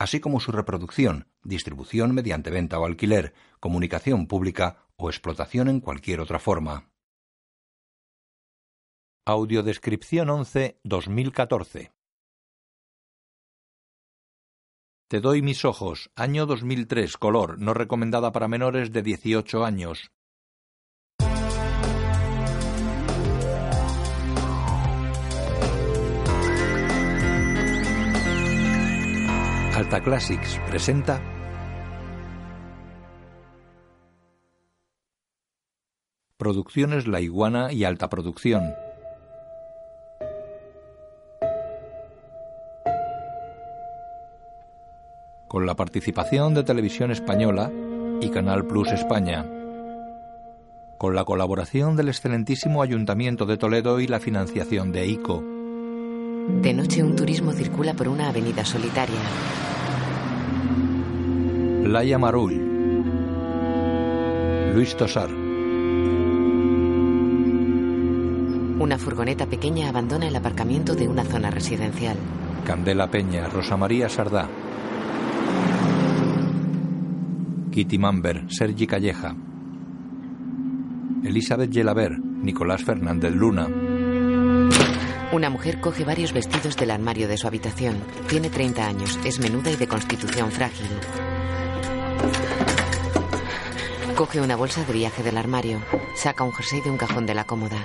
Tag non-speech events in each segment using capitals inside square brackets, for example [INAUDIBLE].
así como su reproducción, distribución mediante venta o alquiler, comunicación pública o explotación en cualquier otra forma. Audiodescripción 11 2014 Te doy mis ojos, año 2003, color, no recomendada para menores de 18 años. Alta Classics presenta Producciones La Iguana y Alta Producción. con la participación de Televisión Española y Canal Plus España, con la colaboración del excelentísimo Ayuntamiento de Toledo y la financiación de ICO. De noche un turismo circula por una avenida solitaria. Laia Marull, Luis Tosar. Una furgoneta pequeña abandona el aparcamiento de una zona residencial. Candela Peña, Rosa María Sardá. Kitty Mamber, Sergi Calleja. Elizabeth Yelaber, Nicolás Fernández Luna. Una mujer coge varios vestidos del armario de su habitación. Tiene 30 años, es menuda y de constitución frágil. Coge una bolsa de viaje del armario. Saca un jersey de un cajón de la cómoda.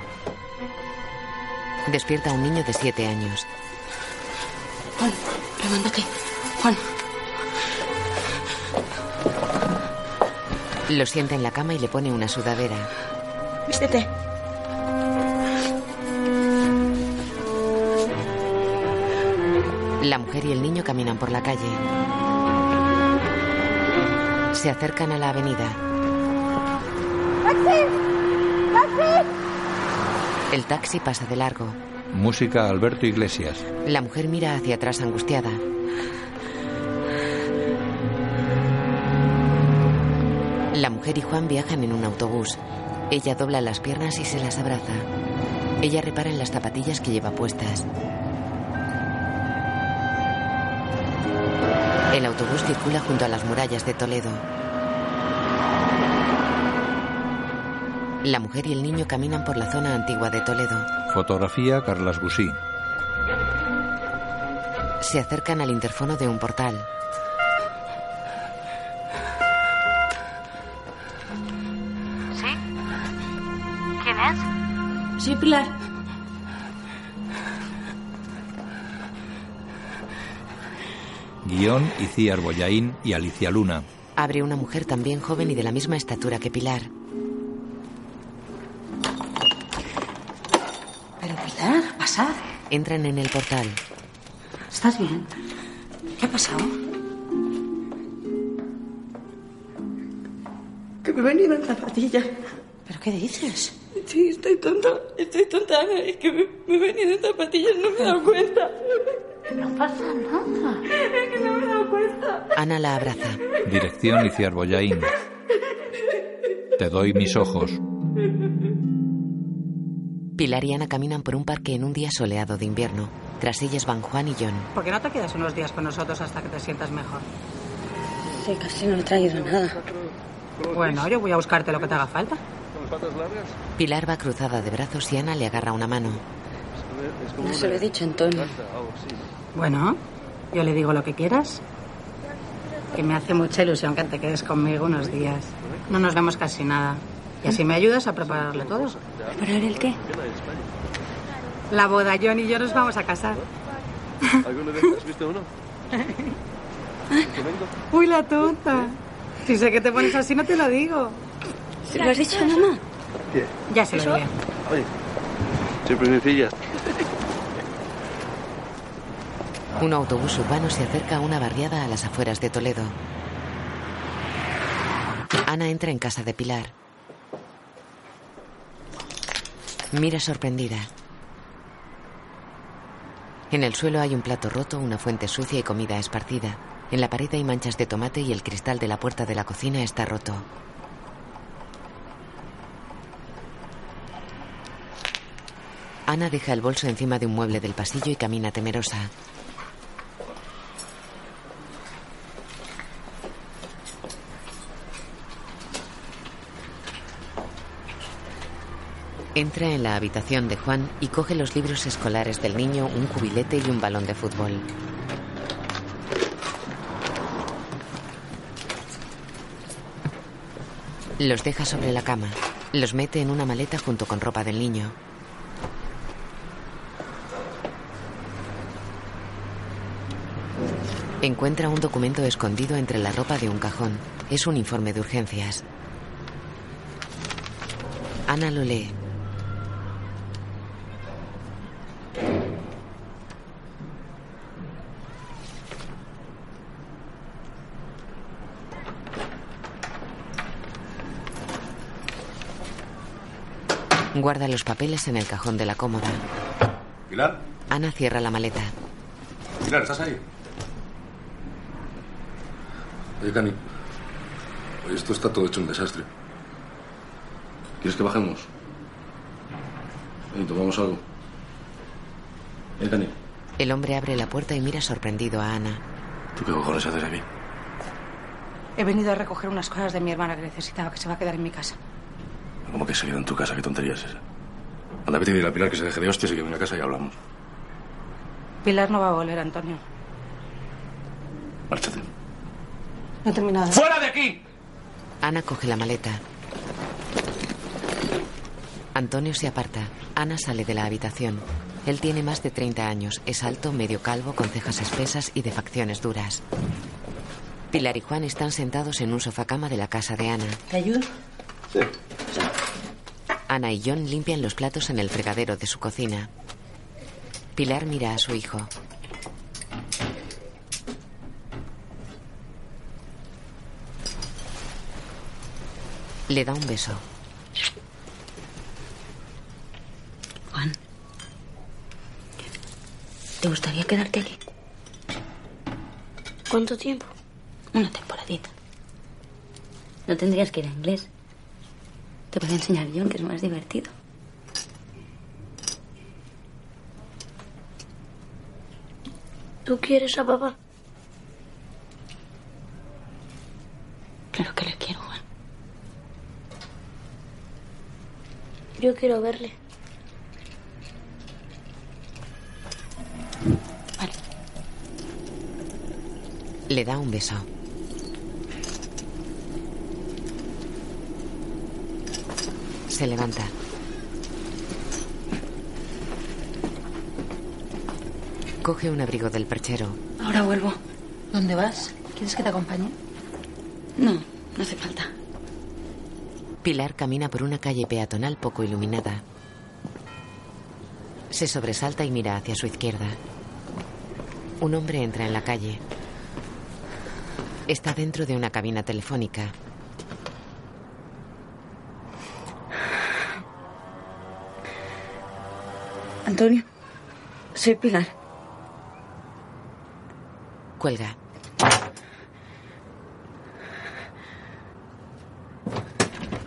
Despierta a un niño de 7 años. Juan, levántate. Juan. Lo sienta en la cama y le pone una sudadera. Vístete. La mujer y el niño caminan por la calle. Se acercan a la avenida. ¡Taxi! ¡Taxi! El taxi pasa de largo. Música Alberto Iglesias. La mujer mira hacia atrás angustiada. La mujer y Juan viajan en un autobús. Ella dobla las piernas y se las abraza. Ella repara en las zapatillas que lleva puestas. El autobús circula junto a las murallas de Toledo. La mujer y el niño caminan por la zona antigua de Toledo. Fotografía Carlas Gusí. Se acercan al interfono de un portal. ¿Sí? ¿Quién es? Sí, Pilar. Guión Iciar Boyaín y Alicia Luna. Abre una mujer también joven y de la misma estatura que Pilar. Pero Pilar, pasad. Entran en el portal. ¿Estás bien? ¿Qué ha pasado? Que me he venido en zapatillas. ¿Pero qué dices? Sí, estoy tonta. Estoy tonta. Es que me, me he venido en zapatillas, no me he dado cuenta. No pasa nada. Es que no me he dado cuenta. Ana la abraza. Dirección Iciar Boyaín. Te doy mis ojos. Pilar y Ana caminan por un parque en un día soleado de invierno. Tras ellas van Juan y John. ¿Por qué no te quedas unos días con nosotros hasta que te sientas mejor? Sí, casi no he traído nada. Bueno, yo voy a buscarte lo que te haga falta. Pilar va cruzada de brazos y Ana le agarra una mano. No se lo he dicho a Antonio. Bueno, yo le digo lo que quieras. Que me hace mucha ilusión que te quedes conmigo unos días. No nos vemos casi nada. Y así me ayudas a prepararle todo. ¿Preparar el qué? La boda, John y yo nos vamos a casar. ¿Alguna vez has visto uno? [LAUGHS] Uy, la tonta. Si sé que te pones así, no te lo digo. ¿Se lo has dicho a mamá? ¿Qué? Ya se lo diré. Oye, siempre sencilla. Un autobús urbano se acerca a una barriada a las afueras de Toledo. Ana entra en casa de Pilar. Mira sorprendida. En el suelo hay un plato roto, una fuente sucia y comida esparcida. En la pared hay manchas de tomate y el cristal de la puerta de la cocina está roto. Ana deja el bolso encima de un mueble del pasillo y camina temerosa. Entra en la habitación de Juan y coge los libros escolares del niño, un cubilete y un balón de fútbol. Los deja sobre la cama. Los mete en una maleta junto con ropa del niño. Encuentra un documento escondido entre la ropa de un cajón. Es un informe de urgencias. Ana lo lee. Guarda los papeles en el cajón de la cómoda. ¿Pilar? Ana cierra la maleta. Pilar, ¿estás ahí? Oye, Cani. Oye, esto está todo hecho un desastre. ¿Quieres que bajemos? Y tomamos algo. ¿Eh, Cani? El hombre abre la puerta y mira sorprendido a Ana. ¿Tú qué cojones haces aquí? He venido a recoger unas cosas de mi hermana que necesitaba, que se va a quedar en mi casa. ¿Cómo que se queda en tu casa? ¿Qué tontería es esa? Anda, vete y dile a Pilar que se deje de hostias y que venga a casa y hablamos. Pilar no va a volver, Antonio. Márchate. No he terminado. ¡Fuera de aquí! Ana coge la maleta. Antonio se aparta. Ana sale de la habitación. Él tiene más de 30 años. Es alto, medio calvo, con cejas espesas y de facciones duras. Pilar y Juan están sentados en un sofá-cama de la casa de Ana. ¿Te ayudo? Sí. Ana y John limpian los platos en el fregadero de su cocina. Pilar mira a su hijo. Le da un beso. Juan. ¿Te gustaría quedarte aquí? ¿Cuánto tiempo? Una temporadita. No tendrías que ir a inglés. Te puede enseñar John, que es más divertido. ¿Tú quieres a papá? Claro que le quiero, Juan. Yo quiero verle. Vale. Le da un beso. Se levanta. Coge un abrigo del perchero. Ahora vuelvo. ¿Dónde vas? ¿Quieres que te acompañe? No, no hace falta. Pilar camina por una calle peatonal poco iluminada. Se sobresalta y mira hacia su izquierda. Un hombre entra en la calle. Está dentro de una cabina telefónica. Antonio, soy Pilar. Cuelga.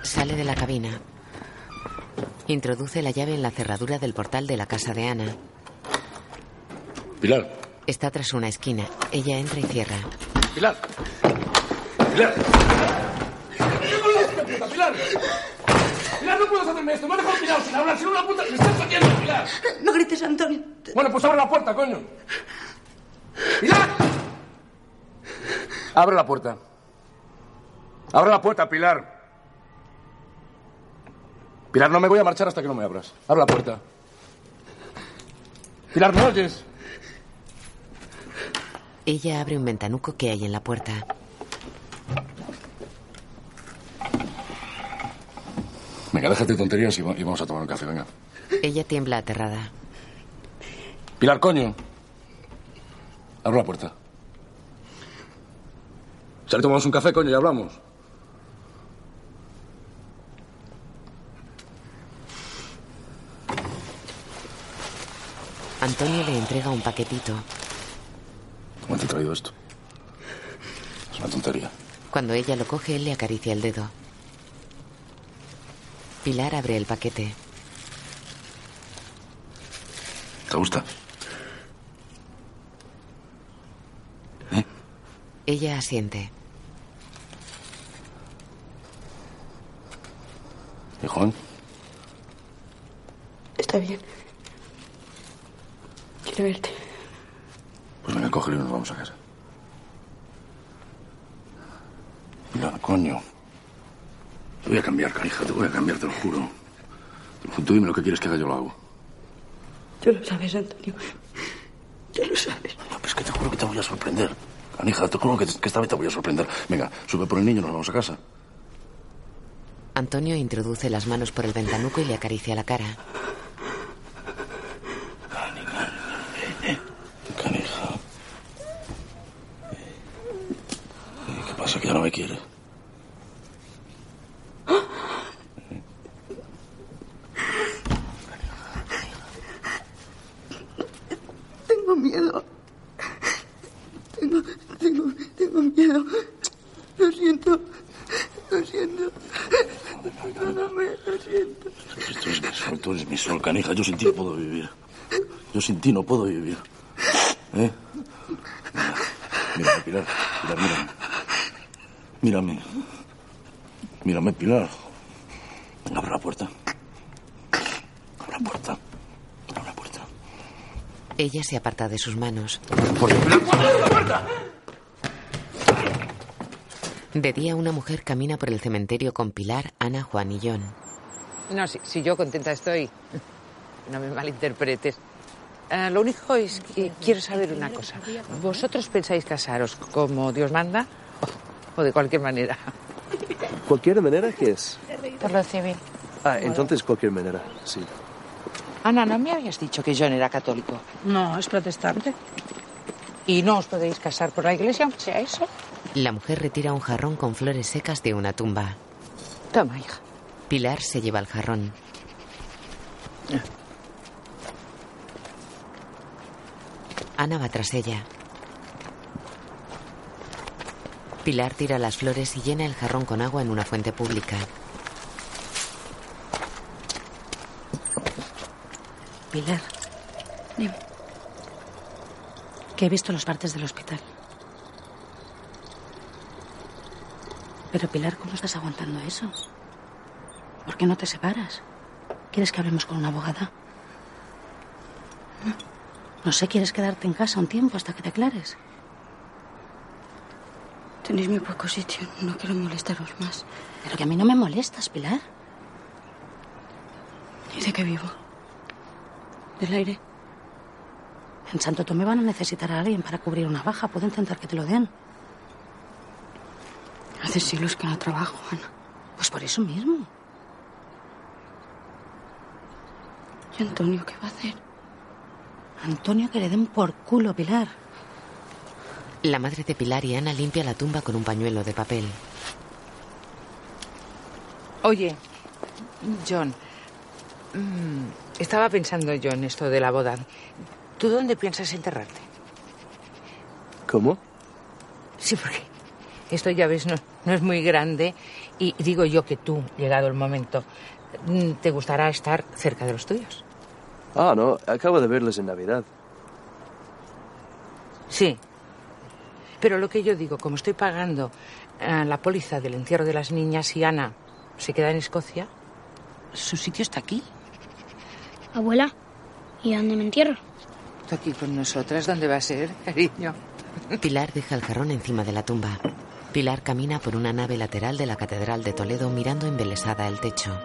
Sale de la cabina. Introduce la llave en la cerradura del portal de la casa de Ana. Pilar. Está tras una esquina. Ella entra y cierra. Pilar. Pilar. Pilar. Pilar, no puedes hacerme esto. Me has dejado tirado sin hablar, sin una puta. Me estás oyendo, Pilar. No grites, Antonio. Bueno, pues abre la puerta, coño. ¡Pilar! Abre la puerta. Abre la puerta, Pilar. Pilar, no me voy a marchar hasta que no me abras. Abre la puerta. Pilar, ¿me oyes? Ella abre un ventanuco que hay en la puerta. Venga, déjate tonterías y vamos a tomar un café, venga. Ella tiembla aterrada. Pilar, coño. Abro la puerta. Sale, tomamos un café, coño, y hablamos. Antonio le entrega un paquetito. ¿Cómo te he traído esto? Es una tontería. Cuando ella lo coge, él le acaricia el dedo. Pilar abre el paquete. ¿Te gusta? Ella asiente. ¿Y Juan? Está bien. Quiero verte. Pues venga, cógelo y nos vamos a casa. Pilar, coño. Te voy a cambiar, canija, te voy a cambiar, te lo juro. Tú dime lo que quieres que haga, yo lo hago. Tú lo sabes, Antonio. Ya lo sabes. No, pero es que te juro que te voy a sorprender. Canija, te juro que, que esta vez te voy a sorprender. Venga, sube por el niño y nos vamos a casa. Antonio introduce las manos por el ventanuco y le acaricia la cara. Canija. ¿Qué pasa? Que ya no me quiere. Tengo miedo. Tengo, tengo, tengo miedo. Lo siento. Lo siento. Perdóname, lo siento. Tú eres mi sol, tú eres mi sol, canija. Yo sin ti no puedo vivir. Yo sin ti no puedo vivir. ¿Eh? Mira, mírame, Pilar. Pilar, mírame. Mírame. Mírame, Pilar. Venga, abre la puerta. Abre la puerta. Abre la puerta. Ella se aparta de sus manos. Por la puerta. De día, una mujer camina por el cementerio con Pilar, Ana, Juan y John. No, si, si yo contenta estoy. No me malinterpretes. Ah, lo único es que quiero saber una cosa. ¿Vosotros pensáis casaros como Dios manda o de cualquier manera? ¿Cualquier manera qué es? Por lo civil. Ah, entonces cualquier manera, sí. Ana, ¿no me habías dicho que John era católico? No, es protestante. ¿Y no os podéis casar por la iglesia, aunque sea eso? La mujer retira un jarrón con flores secas de una tumba. Toma, hija. Pilar se lleva el jarrón. Ana va tras ella. Pilar tira las flores y llena el jarrón con agua en una fuente pública. Pilar. Dime. Que he visto los partes del hospital. Pero Pilar, ¿cómo estás aguantando eso? ¿Por qué no te separas? ¿Quieres que hablemos con una abogada? No sé, ¿quieres quedarte en casa un tiempo hasta que te aclares? Tenéis muy poco sitio. No quiero molestaros más. Pero que a mí no me molestas, Pilar. ¿Y de qué vivo? ¿Del aire? En Santo Tomé van a necesitar a alguien para cubrir una baja. Puedo intentar que te lo den. Hace siglos que no trabajo, Ana. Pues por eso mismo. ¿Y Antonio qué va a hacer? Antonio, que le den por culo, Pilar. La madre de Pilar y Ana limpia la tumba con un pañuelo de papel. Oye, John, mm, estaba pensando yo en esto de la boda. ¿Tú dónde piensas enterrarte? ¿Cómo? Sí, porque esto ya ves, no, no es muy grande y digo yo que tú, llegado el momento, mm, te gustará estar cerca de los tuyos. Ah, no, acabo de verles en Navidad. Sí. Pero lo que yo digo, como estoy pagando eh, la póliza del entierro de las niñas y Ana se queda en Escocia, su sitio está aquí. Abuela, ¿y a dónde me entierro? Está aquí con nosotras. ¿Dónde va a ser, cariño? Pilar deja el jarrón encima de la tumba. Pilar camina por una nave lateral de la Catedral de Toledo mirando embelesada el techo.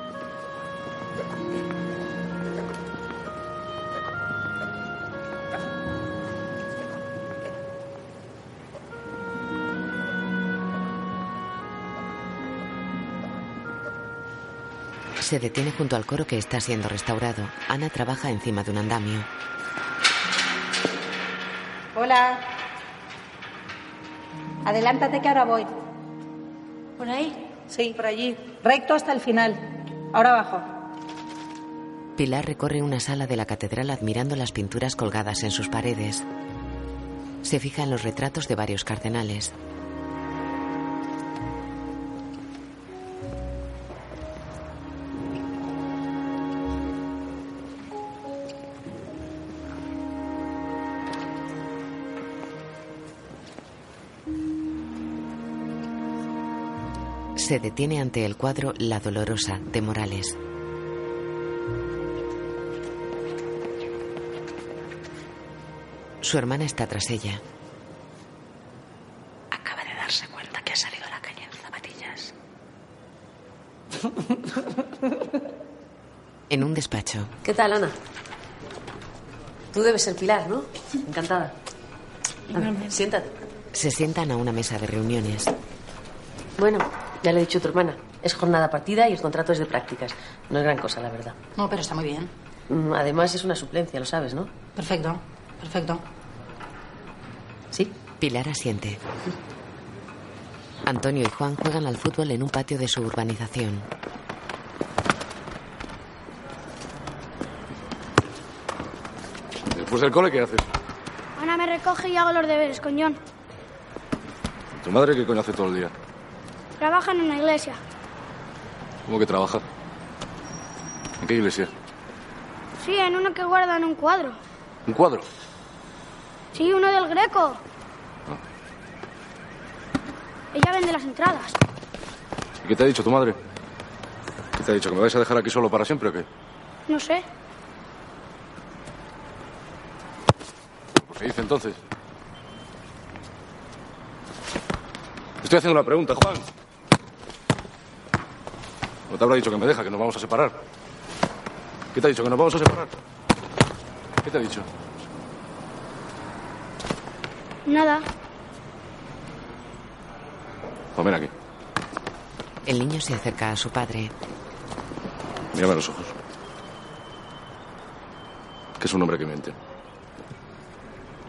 Se detiene junto al coro que está siendo restaurado. Ana trabaja encima de un andamio. Hola. Adelántate que ahora voy. ¿Por ahí? Sí, por allí. Recto hasta el final. Ahora abajo. Pilar recorre una sala de la catedral admirando las pinturas colgadas en sus paredes. Se fija en los retratos de varios cardenales. Se detiene ante el cuadro La Dolorosa de Morales. Su hermana está tras ella. Acaba de darse cuenta que ha salido a la calle en zapatillas. En un despacho, ¿Qué tal, Ana? Tú debes ser Pilar, ¿no? Encantada. Ana, siéntate. se sientan a una mesa de reuniones. Bueno, ya le he dicho a tu hermana. Es jornada partida y el contrato es de prácticas. No es gran cosa, la verdad. No, pero está muy bien. Mm, Además, es una suplencia, lo sabes, ¿no? Perfecto, perfecto. Sí. Pilar asiente. Antonio y Juan juegan al fútbol en un patio de su urbanización. Después del cole, ¿qué haces? Ana me recoge y hago los deberes con John. ¿Tu madre qué coño hace todo el día? Trabaja en una iglesia. ¿Cómo que trabaja? ¿En qué iglesia? Sí, en uno que guardan un cuadro. ¿Un cuadro? Sí, uno del Greco. Ella vende las entradas. ¿Y qué te ha dicho tu madre? ¿Qué te ha dicho? ¿Que me vais a dejar aquí solo para siempre o qué? No sé. ¿Qué dice entonces? Estoy haciendo una pregunta, Juan. ¿No te habrá dicho que me deja, que nos vamos a separar? ¿Qué te ha dicho? ¿Que nos vamos a separar? ¿Qué te ha dicho? Nada. Pues ven aquí. El niño se acerca a su padre. Mírame a los ojos. Que es un hombre que miente.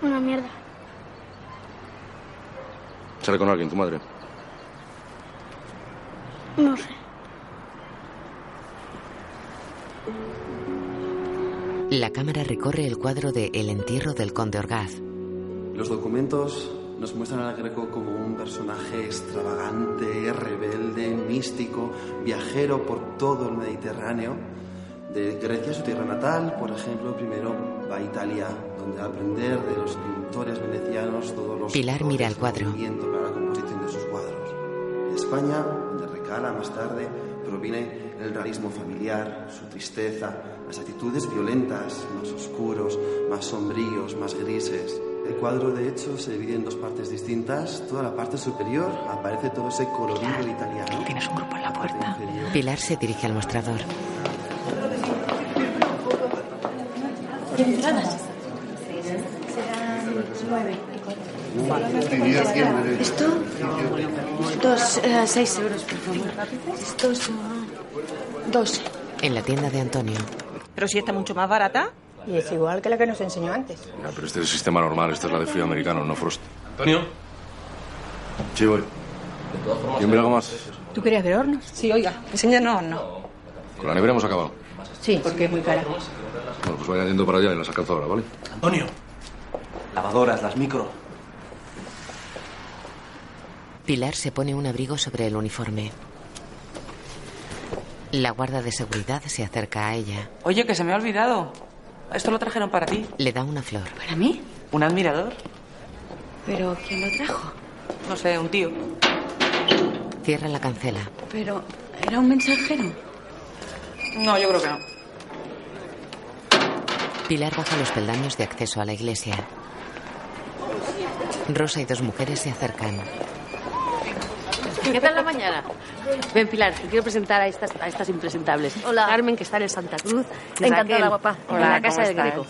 Una mierda. Sale con alguien, tu madre. No sé. La cámara recorre el cuadro de El entierro del conde Orgaz. Los documentos nos muestran al Greco como un personaje extravagante, rebelde, místico, viajero por todo el Mediterráneo. De Grecia, su tierra natal, por ejemplo, primero va a Italia, donde va a aprender de los pintores venecianos todos los Pilar mira el cuadro. para la composición de sus cuadros. De España, donde recala más tarde, proviene el realismo familiar, su tristeza, las actitudes violentas, más oscuros, más sombríos, más grises. El cuadro, de hecho, se divide en dos partes distintas. Toda la parte superior aparece todo ese colorido italiano. Tienes un grupo en la puerta. Pilar se dirige al mostrador. entradas? Esto, dos, eh, seis euros, por favor. Estos son dos. En la tienda de Antonio. Pero si está mucho más barata. Y es igual que la que nos enseñó antes. Ya, pero este es el sistema normal. Esta es la de frío americano, no Frost. ¿Antonio? Sí, voy. ¿Quién ve algo más? ¿Tú querías ver hornos? Sí, oiga, enséñanos hornos. Con la nevera hemos acabado. Sí, porque es muy cara. Bueno, pues vayan yendo para allá y las alcanzo ahora, ¿vale? Antonio. Lavadoras, las micro. Pilar se pone un abrigo sobre el uniforme. La guarda de seguridad se acerca a ella. Oye, que se me ha olvidado. Esto lo trajeron para ti. Le da una flor. ¿Para mí? ¿Un admirador? ¿Pero quién lo trajo? No sé, un tío. Cierra la cancela. Pero, ¿era un mensajero? No, yo creo que no. Pilar baja los peldaños de acceso a la iglesia. Rosa y dos mujeres se acercan. ¿Qué tal la mañana? Ven, Pilar, te quiero presentar a estas, a estas impresentables. Hola. Carmen, que está en el Santa Cruz. Encantada, Raquel, guapa. En Hola, la casa ¿cómo del estás? Greco.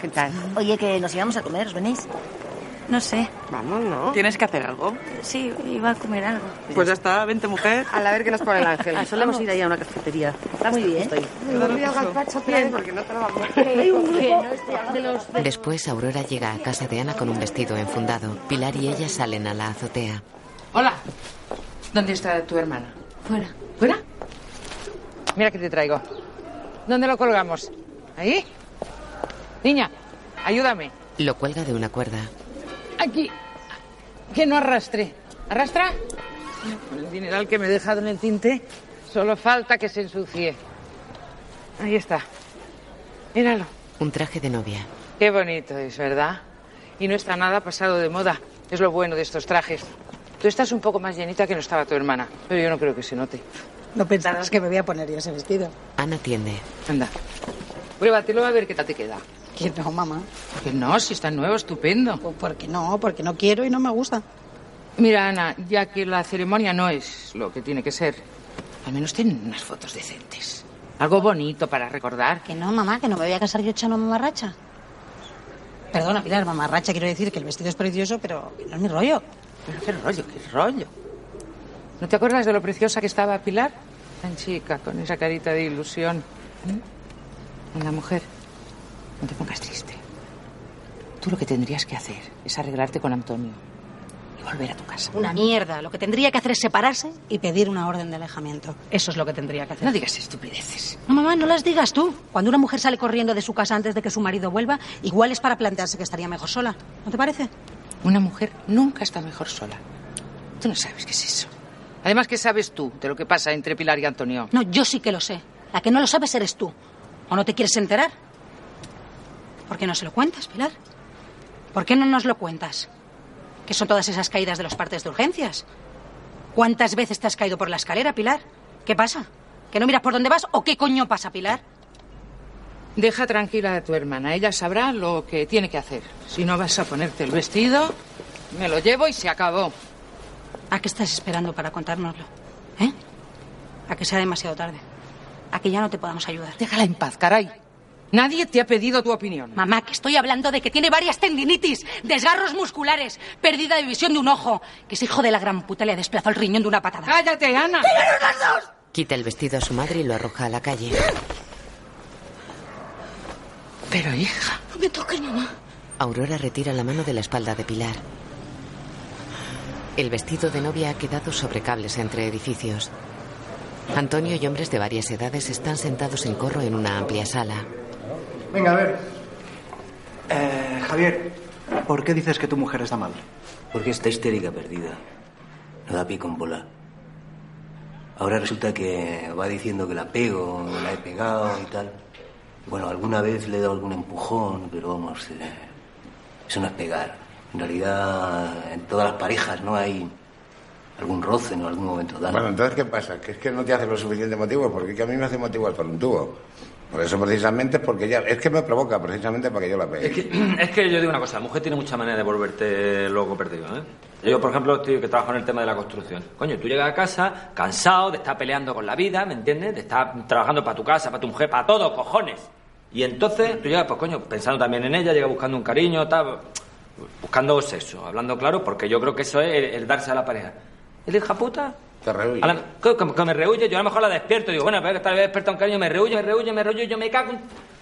¿Qué tal? Oye, que nos íbamos a comer, ¿os venís? No sé. Vamos, ¿no? ¿Tienes que hacer algo? Sí, iba a comer algo. Pues ya está, vente mujer. A la ver qué nos pone el ángel. Ah, solemos ir ahí a una cafetería. Está muy bien. Bien, porque no te lo vamos. Hay un grupo de los... Después Aurora llega a casa de Ana con un vestido enfundado. Pilar y ella salen a la azotea. Hola. ¿Dónde está tu hermana? Fuera. ¿Fuera? Mira que te traigo. ¿Dónde lo colgamos? ¿Ahí? Niña, ayúdame. Lo cuelga de una cuerda. Aquí. Que no arrastre. ¿Arrastra? Con el dineral que me he dejado en el tinte, solo falta que se ensucie. Ahí está. Míralo. Un traje de novia. Qué bonito es, ¿verdad? Y no está nada pasado de moda. Es lo bueno de estos trajes. Tú estás un poco más llenita que no estaba tu hermana, pero yo no creo que se note. No pensarás que me voy a poner yo ese vestido. Ana tiende. Anda. Pruébatelo a ver qué tal te queda. Que no, mamá. ¿Por qué no? Si está nuevo, estupendo. Pues porque no, porque no quiero y no me gusta. Mira, Ana, ya que la ceremonia no es lo que tiene que ser, al menos ten unas fotos decentes. Algo bonito para recordar. Que no, mamá, que no me voy a casar yo echando mamarracha. Perdona, Pilar, mamarracha quiero decir que el vestido es precioso, pero que no es mi rollo. Pero qué rollo, qué rollo. ¿No te acuerdas de lo preciosa que estaba Pilar? Tan chica, con esa carita de ilusión. ¿Mm? Una mujer. No te pongas triste. Tú lo que tendrías que hacer es arreglarte con Antonio y volver a tu casa. Una mierda. Lo que tendría que hacer es separarse y pedir una orden de alejamiento. Eso es lo que tendría que hacer. No digas estupideces. No, mamá, no las digas tú. Cuando una mujer sale corriendo de su casa antes de que su marido vuelva, igual es para plantearse que estaría mejor sola. ¿No te parece? Una mujer nunca está mejor sola. Tú no sabes qué es eso. Además, ¿qué sabes tú de lo que pasa entre Pilar y Antonio? No, yo sí que lo sé. La que no lo sabes eres tú. ¿O no te quieres enterar? ¿Por qué no se lo cuentas, Pilar? ¿Por qué no nos lo cuentas? ¿Qué son todas esas caídas de los partes de urgencias? ¿Cuántas veces te has caído por la escalera, Pilar? ¿Qué pasa? ¿Que no miras por dónde vas o qué coño pasa, Pilar? Deja tranquila a tu hermana. Ella sabrá lo que tiene que hacer. Si no vas a ponerte el vestido, me lo llevo y se acabó. ¿A qué estás esperando para contárnoslo? ¿Eh? A que sea demasiado tarde. A que ya no te podamos ayudar. Déjala en paz, caray. Nadie te ha pedido tu opinión. Mamá, que estoy hablando de que tiene varias tendinitis, desgarros musculares, pérdida de visión de un ojo, que ese hijo de la gran puta le ha desplazado el riñón de una patada. ¡Cállate, Ana! las dos! Quita el vestido a su madre y lo arroja a la calle. Pero, hija. No me toques, mamá. Aurora retira la mano de la espalda de Pilar. El vestido de novia ha quedado sobre cables entre edificios. Antonio y hombres de varias edades están sentados en corro en una amplia sala. Venga, a ver. Eh, Javier, ¿por qué dices que tu mujer está mal? Porque está histérica perdida. No da pie con bola. Ahora resulta que va diciendo que la pego, que la he pegado y tal. Bueno, alguna vez le he dado algún empujón, pero vamos, eh, eso no es pegar. En realidad, en todas las parejas no hay algún roce en algún momento dado. Bueno, entonces, ¿qué pasa? Que es que no te hace lo suficiente motivo, porque que a mí me hace motivo por un tubo. Por eso precisamente es porque ya... Es que me provoca precisamente para que yo la pegue. Es que, [CLEARS THROAT] es que yo digo una cosa, la mujer tiene mucha manera de volverte loco perdido, ¿eh? Yo, por ejemplo, estoy que trabajo en el tema de la construcción. Coño, tú llegas a casa cansado de estar peleando con la vida, ¿me entiendes? De estar trabajando para tu casa, para tu mujer, para todo, cojones. Y entonces tú llegas, pues coño, pensando también en ella, llegas buscando un cariño, tal, buscando sexo, hablando claro, porque yo creo que eso es el, el darse a la pareja. ¿El hija puta? Te rehuye. La- que, que- me rehuye, yo a lo mejor la despierto, digo, bueno, pero que tal vez despierta un cariño, me rehuye, me rehuye, me rehuye, yo me cago.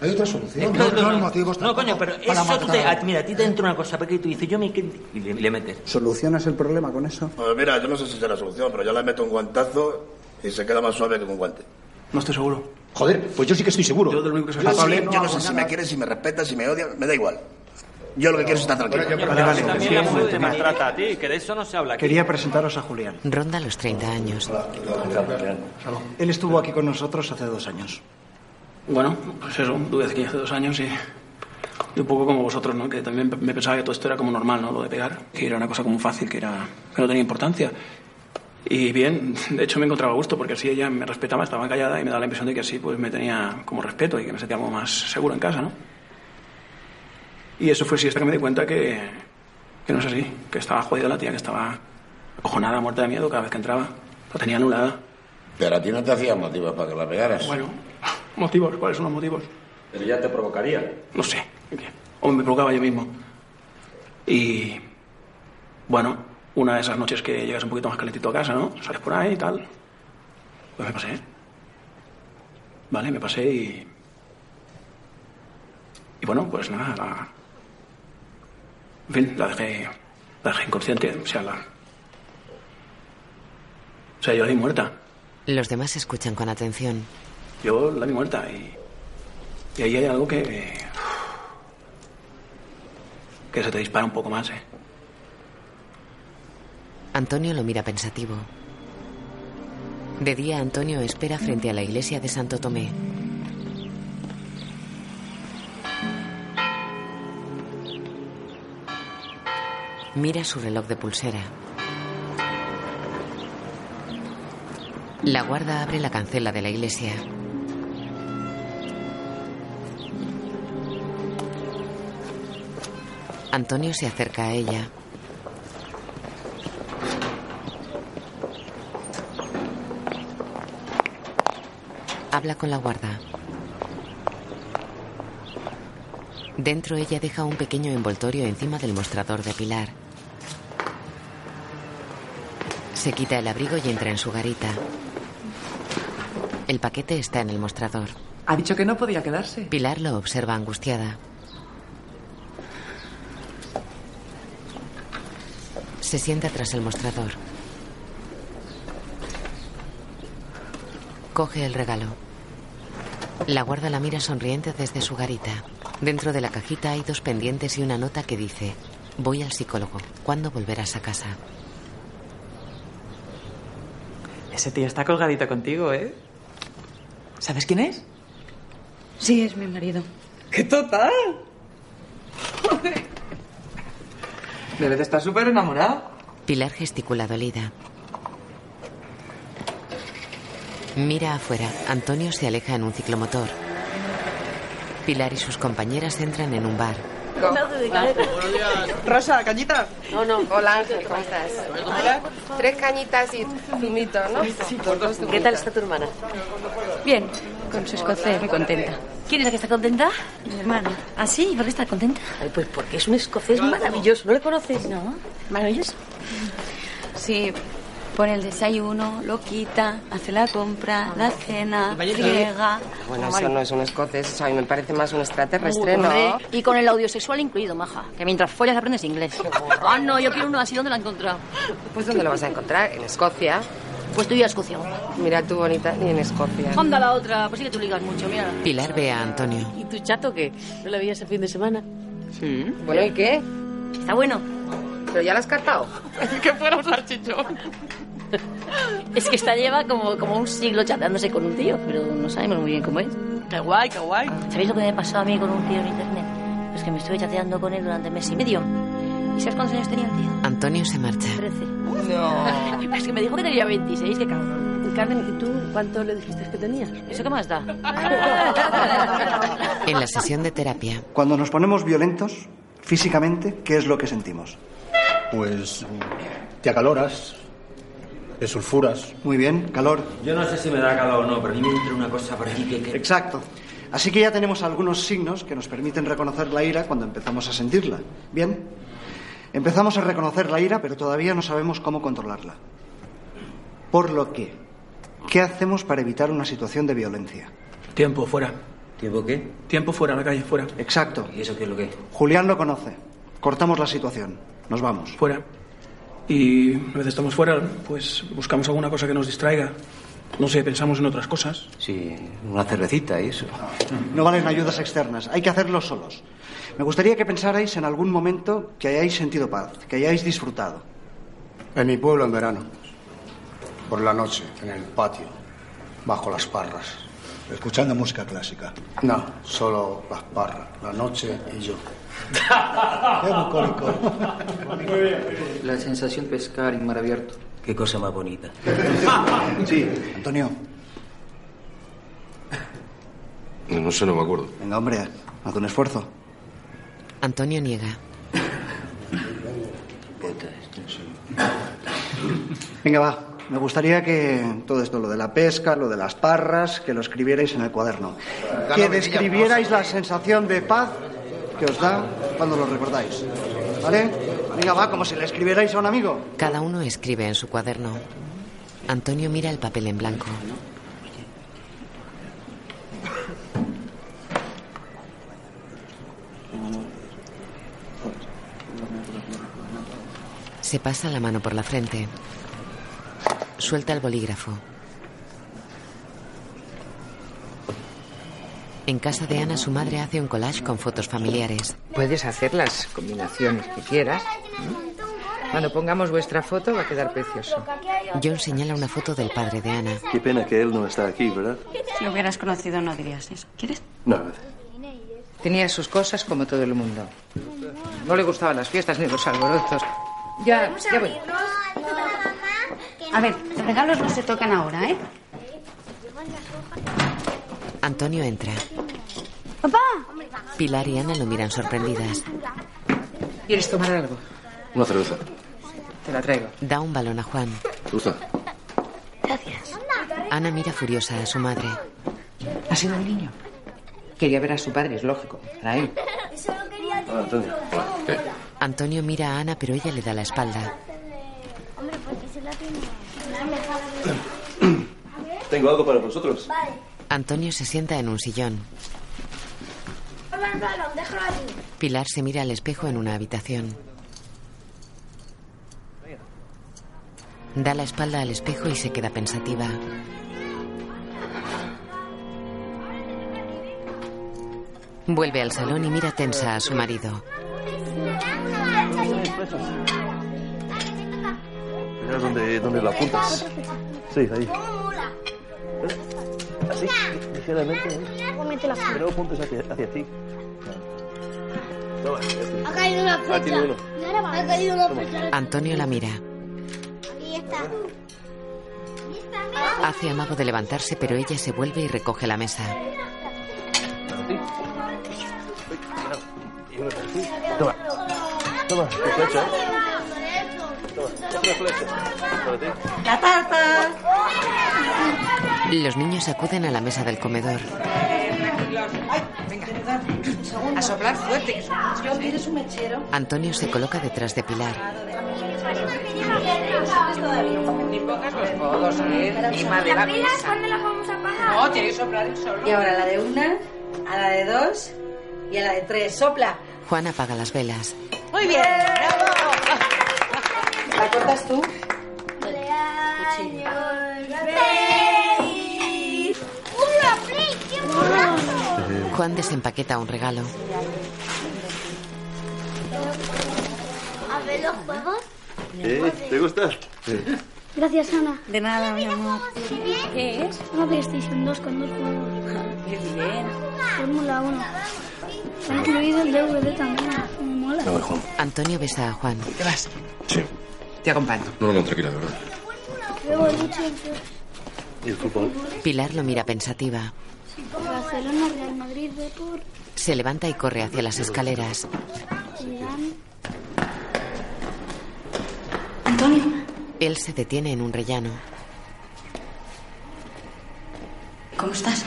Hay otra solución. No, No, no, no. motivos No, coño, pero eso tú te... a- Mira, a ti te entra una cosa, porque tú dices, yo me... quedo- Y le, y le metes. ¿Solucionas el problema con eso? Pues mira, yo no sé si será la solución, pero yo le meto un guantazo y se queda más suave que con guante. No estoy seguro. Joder, pues yo sí que estoy seguro. Yo de lo único que soy Yo, sí, yo no sé si me quieres, si me respetas, si me odias, me da igual. Yo lo que quiero es estar tranquilo. Coño, pero Vale, vale, también la mujer te maltrata a ti, que de eso no se habla aquí. Quería presentaros a Julián. Ronda los 30 años. Él estuvo aquí con nosotros hace dos años. Bueno, pues eso, tuve aquí hace dos años y, y un poco como vosotros, ¿no? Que también me pensaba que todo esto era como normal, ¿no? Lo de pegar, que era una cosa como fácil, que, era, que no tenía importancia. Y bien, de hecho me encontraba a gusto porque así ella me respetaba, estaba callada y me da la impresión de que así pues me tenía como respeto y que me sentía como más seguro en casa, ¿no? Y eso fue sí hasta que me di cuenta que, que no es así, que estaba jodida la tía, que estaba acojonada, muerta de miedo cada vez que entraba. La tenía anulada. Pero a ti no te hacía motivos para que la pegaras. Bueno, motivos, ¿cuáles son los motivos? Pero ya te provocaría. No sé. O me provocaba yo mismo. Y. Bueno, una de esas noches que llegas un poquito más calentito a casa, ¿no? Sales por ahí y tal. Pues me pasé. Vale, me pasé y. Y bueno, pues nada, la. En fin, la dejé. La dejé inconsciente. O sea, la. O sea, yo la vi muerta. Los demás escuchan con atención. Yo la vi muerta y. Y ahí hay algo que. que se te dispara un poco más, ¿eh? Antonio lo mira pensativo. De día, Antonio espera frente a la iglesia de Santo Tomé. Mira su reloj de pulsera. La guarda abre la cancela de la iglesia. Antonio se acerca a ella. Habla con la guarda. Dentro ella deja un pequeño envoltorio encima del mostrador de Pilar. Se quita el abrigo y entra en su garita. El paquete está en el mostrador. Ha dicho que no podía quedarse. Pilar lo observa angustiada. Se sienta tras el mostrador. Coge el regalo. La guarda la mira sonriente desde su garita. Dentro de la cajita hay dos pendientes y una nota que dice, voy al psicólogo. ¿Cuándo volverás a casa? Ese tío está colgadito contigo, ¿eh? ¿Sabes quién es? Sí, es mi marido. ¡Qué total! Debe de estar súper enamorado. Pilar gesticula dolida. Mira afuera. Antonio se aleja en un ciclomotor. Pilar y sus compañeras entran en un bar. Rosa, cañita. No, no. Hola Ángel, ¿cómo estás? Tres cañitas y zumito, ¿no? ¿Qué tal está tu hermana? Bien, con su escocés, muy contenta. ¿Quién es la que está contenta? Mi hermana. ¿Ah, sí? ¿Por qué está contenta? Ay, pues porque es un escocés maravilloso. ¿No le conoces? No. ¿Maravilloso? Sí, pone el desayuno, lo quita, hace la compra, la cena, friega. Bueno, eso no es un escocés, a mí me parece más un extraterrestre, ¿no? Y con el audiosexual incluido, maja. Que mientras follas aprendes inglés. Ah, no, yo quiero uno así. ¿Dónde lo ha encontrado? Pues ¿dónde lo vas a encontrar? En Escocia. Pues tú y a Escocia. Mira tú, bonita, ni en Escocia. Anda la otra. Pues sí que tú ligas mucho, mira. Pilar ve a Antonio. ¿Y tu chato qué? ¿No le veías el fin de semana? Sí. Bueno, ¿y qué? Está bueno. ¿Pero ya lo has cartado? [LAUGHS] que fuera un salchichón. Es que esta lleva como, como un siglo chateándose con un tío, pero no sabemos muy bien cómo es. Qué guay, qué guay. ¿Sabéis lo que me pasó a mí con un tío en internet? Pues que me estuve chateando con él durante mes y medio. ¿Y sabes cuántos años tenía el tío? Antonio se marcha. 13. No. [LAUGHS] Es que me dijo que tenía 26, qué cabrón. Carmen, ¿y tú cuánto le dijiste que tenías? ¿Eso qué más da? En la sesión de terapia, Cuando nos ponemos violentos, físicamente, ¿qué es lo que sentimos? Pues te acaloras, te sulfuras. Muy bien, calor. Yo no sé si me da calor o no, pero a mí me entra una cosa por aquí que... que... Exacto. Así que ya tenemos algunos signos que nos permiten reconocer la ira cuando empezamos a sentirla. Bien. Empezamos a reconocer la ira, pero todavía no sabemos cómo controlarla. Por lo que, ¿qué hacemos para evitar una situación de violencia? Tiempo, fuera. ¿Tiempo qué? Tiempo fuera, a la calle, fuera. Exacto. ¿Y eso qué es lo que es? Julián lo conoce. Cortamos la situación. Nos vamos. Fuera. Y una vez estamos fuera, pues buscamos alguna cosa que nos distraiga. No sé, pensamos en otras cosas. Sí, una cervecita y eso. No valen ayudas externas. Hay que hacerlo solos. Me gustaría que pensarais en algún momento que hayáis sentido paz, que hayáis disfrutado. En mi pueblo en verano. Por la noche, en el patio, bajo las parras. Escuchando música clásica. No, solo las parras, la noche y yo. Qué [LAUGHS] bucólico. La sensación de pescar en mar abierto. Qué cosa más bonita. [LAUGHS] Sí, Antonio. No, no sé, no me acuerdo. Venga, hombre, haz un esfuerzo. Antonio niega. Venga, va. Me gustaría que todo esto, lo de la pesca, lo de las parras, que lo escribierais en el cuaderno. Que describierais la sensación de paz que os da cuando lo recordáis. ¿Vale? Venga, va, como si le escribierais a un amigo. Cada uno escribe en su cuaderno. Antonio mira el papel en blanco. Se pasa la mano por la frente. Suelta el bolígrafo. En casa de Ana, su madre hace un collage con fotos familiares. Puedes hacer las combinaciones que quieras. Cuando pongamos vuestra foto va a quedar precioso. John señala una foto del padre de Ana. Qué pena que él no está aquí, ¿verdad? Si lo hubieras conocido no dirías eso. ¿Quieres? No, gracias. Tenía sus cosas como todo el mundo. No le gustaban las fiestas ni los alborotos. Ya, ya voy. A ver, los regalos no se tocan ahora, ¿eh? Antonio entra. ¡Papá! Pilar y Ana lo miran sorprendidas. ¿Quieres tomar algo? Una cerveza. Te la traigo. Da un balón a Juan. Gusta. Gracias. Ana mira furiosa a su madre. Ha sido un niño. Quería ver a su padre, es lógico. Para él. Hola, Antonio. Hola. ¿Qué? Antonio mira a Ana, pero ella le da la espalda. Hombre, porque se la tiene. Tengo algo para vosotros. Antonio se sienta en un sillón. Pilar se mira al espejo en una habitación. Da la espalda al espejo y se queda pensativa. Vuelve al salón y mira tensa a su marido. Mira dónde, dónde lo apuntas. Sí, ahí. Así, ligeramente. ¿eh? Cómete la Que no apuntes hacia, hacia ti. Toma. Ha caído una Ah, tiene flecha. uno. Ha caído una flecha. Antonio la mira. Aquí está. Hace amago de levantarse, pero ella se vuelve y recoge la mesa. Toma. Toma, tu flecha. ¿eh? Toma, otra flecha. Para ti. ¡La tarta! Los niños acuden a la mesa del comedor. A soplar fuerte. ¿tienes un mechero? Antonio se coloca detrás de Pilar. Ni pongas los codos, ¿eh? De la mesa. ¿Cuándo las vamos a pagar? No, tienes que soplar el solo. Y ahora la de una, a la de dos y a la de tres. ¡Sopla! Juan apaga las velas. ¡Muy bien! ¡Bravo! ¿La cortas tú? ¡Feliz! Juan desempaqueta un regalo. A ver los juegos. ¿Eh? ¿Te gusta? Sí. Gracias, Ana. De nada, mi amor. ¿Qué es? Una PlayStation 2 con dos juegos. Qué bien. Fórmula 1. Ha incluido el DVD también. Me mola. Ver, Juan. Antonio besa a Juan. ¿Te vas? Sí. Te acompaño. No, no, tranquila, de verdad. ¿Y el fútbol? Pilar lo mira pensativa. Barcelona, Real Madrid, Depor, Se levanta y corre hacia las escaleras. Antonio. Él se detiene en un rellano. ¿Cómo estás?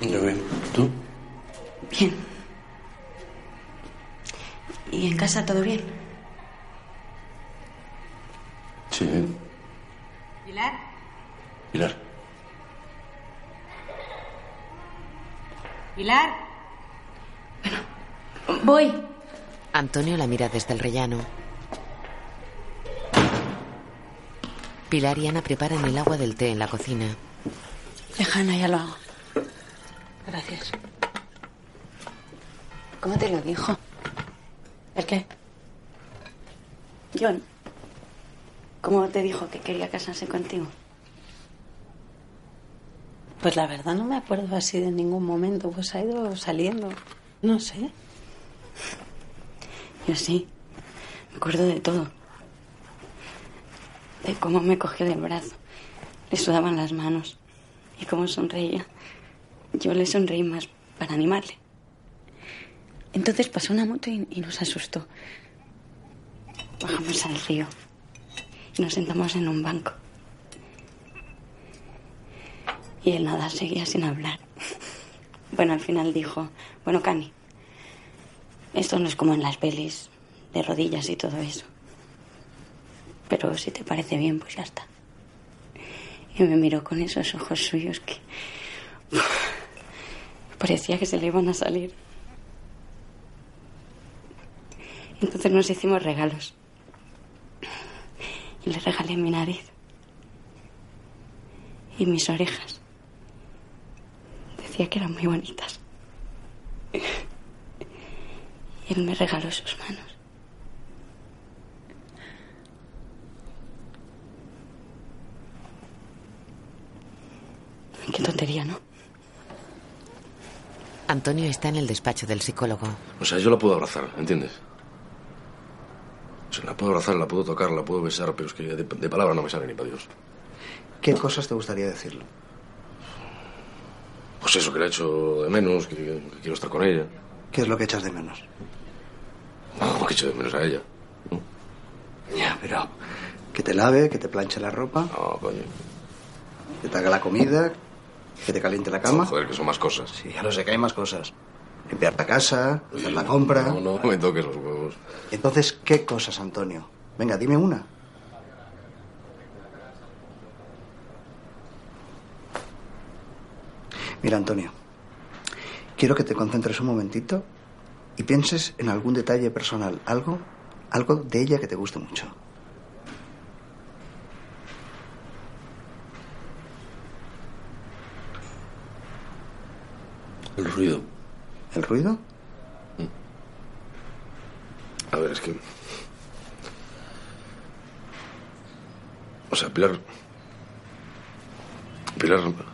Yo bien. ¿Tú? Bien. ¿Y en casa todo bien? Sí. Pilar. Pilar. Pilar. Bueno, voy. Antonio la mira desde el rellano. Pilar y Ana preparan el agua del té en la cocina. Lejana, ya lo hago. Gracias. ¿Cómo te lo dijo? ¿El qué? John. ¿Cómo te dijo que quería casarse contigo? Pues la verdad no me acuerdo así de ningún momento, pues ha ido saliendo. No sé. Yo sí. Me acuerdo de todo. De cómo me cogió del brazo. Le sudaban las manos. Y cómo sonreía. Yo le sonreí más para animarle. Entonces pasó una moto y, y nos asustó. Bajamos al río. Y nos sentamos en un banco. Y el nada seguía sin hablar. Bueno, al final dijo, bueno, Cani, esto no es como en las pelis de rodillas y todo eso. Pero si te parece bien, pues ya está. Y me miró con esos ojos suyos que parecía que se le iban a salir. Entonces nos hicimos regalos. Y le regalé mi nariz. Y mis orejas. Decía que eran muy bonitas. Y él me regaló sus manos. Qué tontería, ¿no? Antonio está en el despacho del psicólogo. O sea, yo la puedo abrazar, ¿entiendes? O sea, la puedo abrazar, la puedo tocar, la puedo besar, pero es que de, de palabra no me sale ni para Dios. ¿Qué cosas te gustaría decirle? Pues eso, que le he hecho de menos, que, que quiero estar con ella. ¿Qué es lo que echas de menos? No, que echo de menos a ella. Ya, pero que te lave, que te planche la ropa, No, coño. que te haga la comida, que te caliente la cama. Joder, que son más cosas. Sí, ya lo sé que hay más cosas. Limpiar la casa, hacer la compra. No, no, me toques los huevos. Entonces, ¿qué cosas, Antonio? Venga, dime una. Mira, Antonio, quiero que te concentres un momentito y pienses en algún detalle personal, algo, algo de ella que te guste mucho. El ruido. ¿El ruido? A ver, es que. O sea, Pilar. Pilar.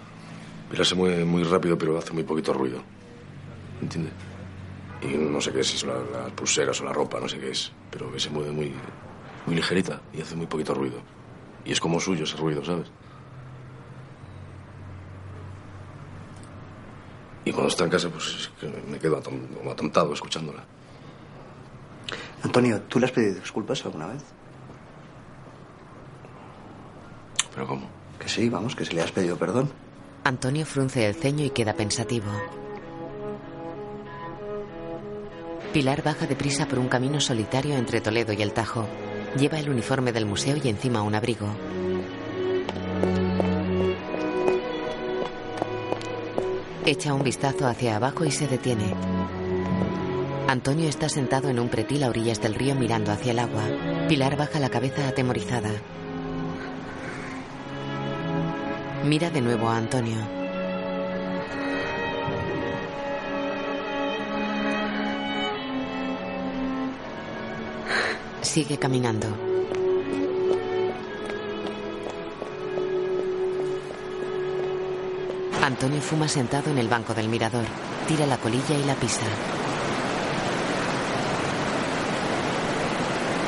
Pilar se mueve muy rápido, pero hace muy poquito ruido. ¿Entiendes? Y no sé qué es, si son la- las pulseras o la ropa, no sé qué es. Pero que se mueve muy. muy ligerita y hace muy poquito ruido. Y es como suyo ese ruido, ¿sabes? Y cuando está en casa, pues es que me quedo atontado escuchándola. Antonio, ¿tú le has pedido disculpas alguna vez? ¿Pero cómo? Que sí, vamos, que se le has pedido perdón. Antonio frunce el ceño y queda pensativo. Pilar baja deprisa por un camino solitario entre Toledo y el Tajo. Lleva el uniforme del museo y encima un abrigo. Echa un vistazo hacia abajo y se detiene. Antonio está sentado en un pretil a orillas del río mirando hacia el agua. Pilar baja la cabeza atemorizada. Mira de nuevo a Antonio. Sigue caminando. Antonio fuma sentado en el banco del mirador. Tira la colilla y la pisa.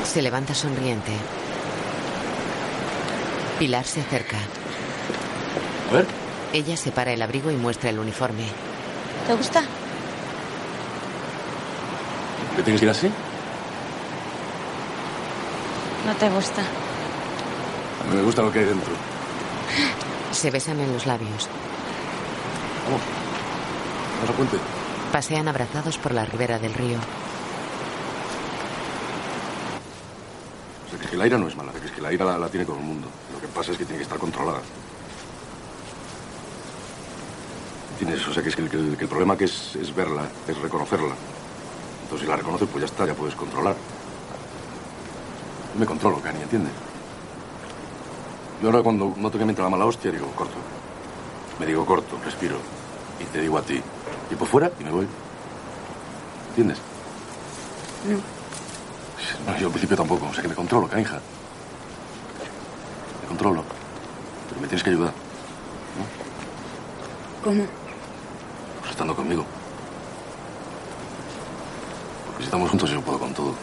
Se levanta sonriente. Pilar se acerca. A ver. Ella separa el abrigo y muestra el uniforme. ¿Te gusta? ¿Que tienes que ir así? No te gusta. A mí me gusta lo que hay dentro. Se besan en los labios. Vamos. Vamos a puente. Pasean abrazados por la ribera del río. O sea, que la ira no es mala, que es que la ira la, la tiene todo el mundo. Lo que pasa es que tiene que estar controlada. ¿Entiendes? O sea, que es que el, que el- que el problema que es, es verla, es reconocerla. Entonces, si la reconoces, pues ya está, ya puedes controlar. Yo me controlo, Cani, ¿entiendes? Yo ahora cuando noto que me entra la mala hostia, digo, corto. Me digo, corto, respiro. Y te digo a ti, y por fuera y me voy. ¿Entiendes? No. No, yo al principio tampoco, o sea que me controlo, canija. Me controlo. Pero me tienes que ayudar, ¿Cómo? Estando conmigo. Porque si estamos juntos yo puedo con todo.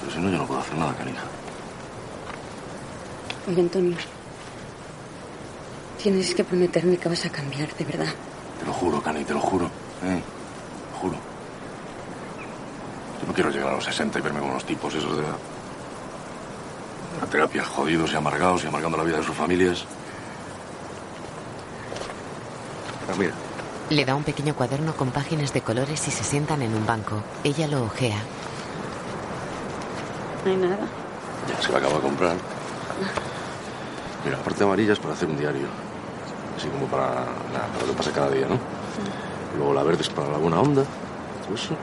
Pero si no, yo no puedo hacer nada, canija. Oye, Antonio. Tienes que prometerme que vas a cambiar, de verdad. Te lo juro, Cani, te lo juro. ¿eh? Te lo juro. Yo no quiero llegar a los 60 y verme con unos tipos esos de la, de la terapia, jodidos y amargados y amargando la vida de sus familias. Pero mira, Le da un pequeño cuaderno con páginas de colores y se sientan en un banco. Ella lo ojea. No hay nada. ya se la acabo de comprar. Mira, la parte amarilla es para hacer un diario. Así como para, nada, para lo que pasa cada día, ¿no? Luego la verde es para la buena onda, todo eso.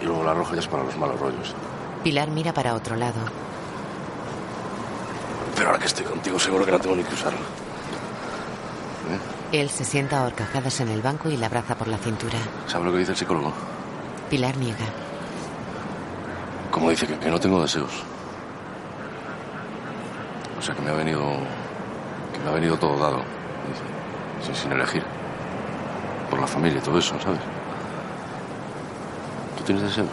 Y luego la roja ya es para los malos rollos. Pilar mira para otro lado. Pero ahora que estoy contigo seguro que no tengo ni que usarla. Él se sienta a horcajadas en el banco y la abraza por la cintura. ¿Sabe lo que dice el psicólogo? Pilar niega. Como dice que, que no tengo deseos. O sea, que me ha venido. que me ha venido todo dado. Dice, sin, sin elegir. Por la familia y todo eso, ¿sabes? ¿Tú tienes deseo?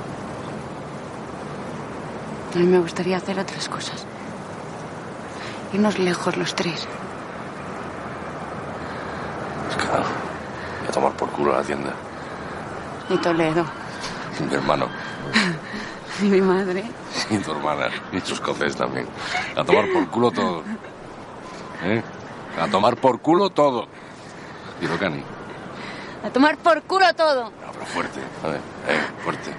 A mí me gustaría hacer otras cosas. Irnos lejos los tres. Claro. Y a tomar por culo a la tienda. Y Toledo. Y mi hermano. [LAUGHS] Y mi madre. Y tu hermana. Y tus cafés también. A tomar por culo todo. ¿Eh? A tomar por culo todo. Y lo cani. A tomar por culo todo. No, pero fuerte. A ver, eh, fuerte.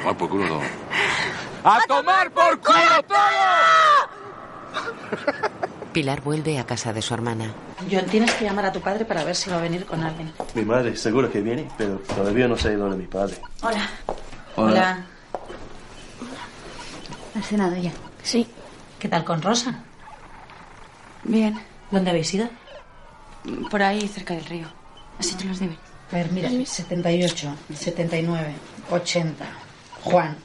A tomar por culo todo. ¡A tomar por culo todo! Pilar vuelve a casa de su hermana. John, tienes que llamar a tu padre para ver si va a venir con alguien. Mi madre seguro que viene, pero todavía no sé dónde mi padre. Hola. Hola. ¿Has cenado ya? Sí. ¿Qué tal con Rosa? Bien. ¿Dónde habéis ido? Por ahí, cerca del río. Así te los deben. A ver, mira, 78, 79, 80. Juan,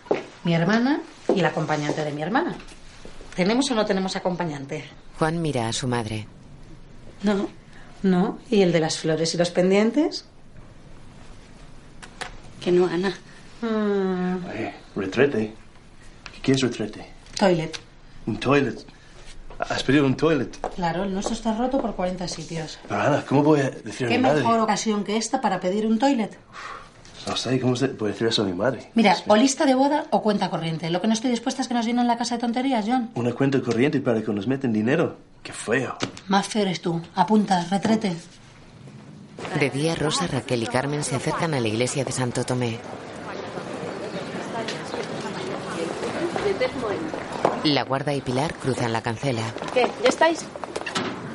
mi hermana y la acompañante de mi hermana. ¿Tenemos o no tenemos acompañante? Juan mira a su madre. No. ¿No? ¿Y el de las flores y los pendientes? Que no, Ana. Eh, retrete. ¿Qué es retrete? Toilet. Un toilet. ¿Has pedido un toilet? Claro, el nuestro está roto por 40 sitios. Pero Ana, ¿cómo voy a decir a ¿Qué mi madre? mejor ocasión que esta para pedir un toilet? No sé, ¿cómo se puede decir eso a mi madre? Mira, o lista de boda o cuenta corriente. Lo que no estoy dispuesta es que nos vienen la casa de tonterías, John. Una cuenta corriente para que nos meten dinero. Qué feo. Más feo eres tú. Apunta, retrete. De día, Rosa, Raquel y Carmen se acercan a la iglesia de Santo Tomé. La guarda y Pilar cruzan la cancela. ¿Qué? ¿Ya estáis?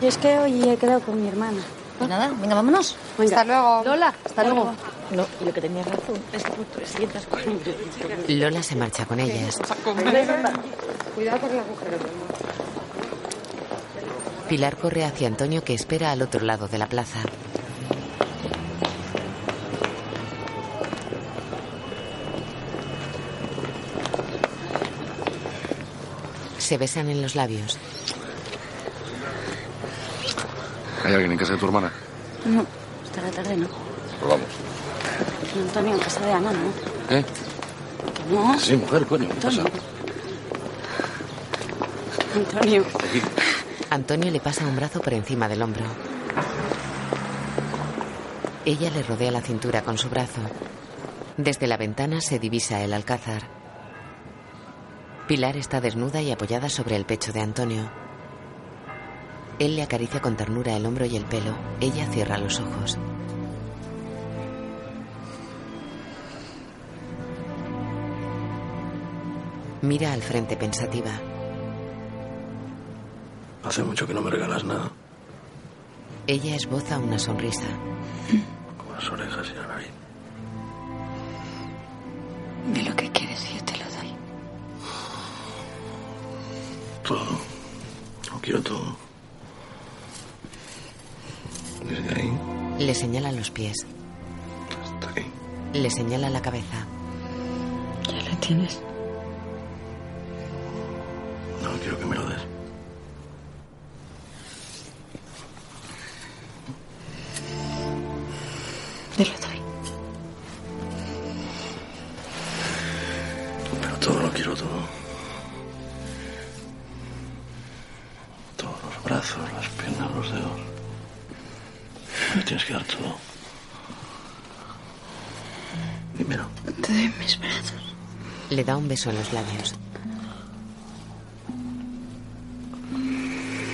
Yo es que hoy he quedado con mi hermana. Pues nada, venga, vámonos. Hasta luego. Lola, hasta luego. No, y lo que tenías razón es que por 340. Lola se marcha con ellas. Cuidado con el agujero. Pilar corre hacia Antonio que espera al otro lado de la plaza. Se besan en los labios. ¿Hay alguien en casa de tu hermana? No, la tarde no. Antonio, en casa de Ana, ¿no? ¿Eh? Que no. Sí, mujer, coño. ¿Qué pasa? Antonio. Antonio le pasa un brazo por encima del hombro. Ella le rodea la cintura con su brazo. Desde la ventana se divisa el alcázar. Pilar está desnuda y apoyada sobre el pecho de Antonio. Él le acaricia con ternura el hombro y el pelo. Ella cierra los ojos. Mira al frente pensativa. Hace mucho que no me regalas nada. Ella esboza una sonrisa. Como las orejas y la nariz. Di lo que quieres y yo te lo doy. Todo. Lo quiero todo. Desde ahí Le señala los pies. hasta ahí. Le señala la cabeza. Ya la tienes. En los labios.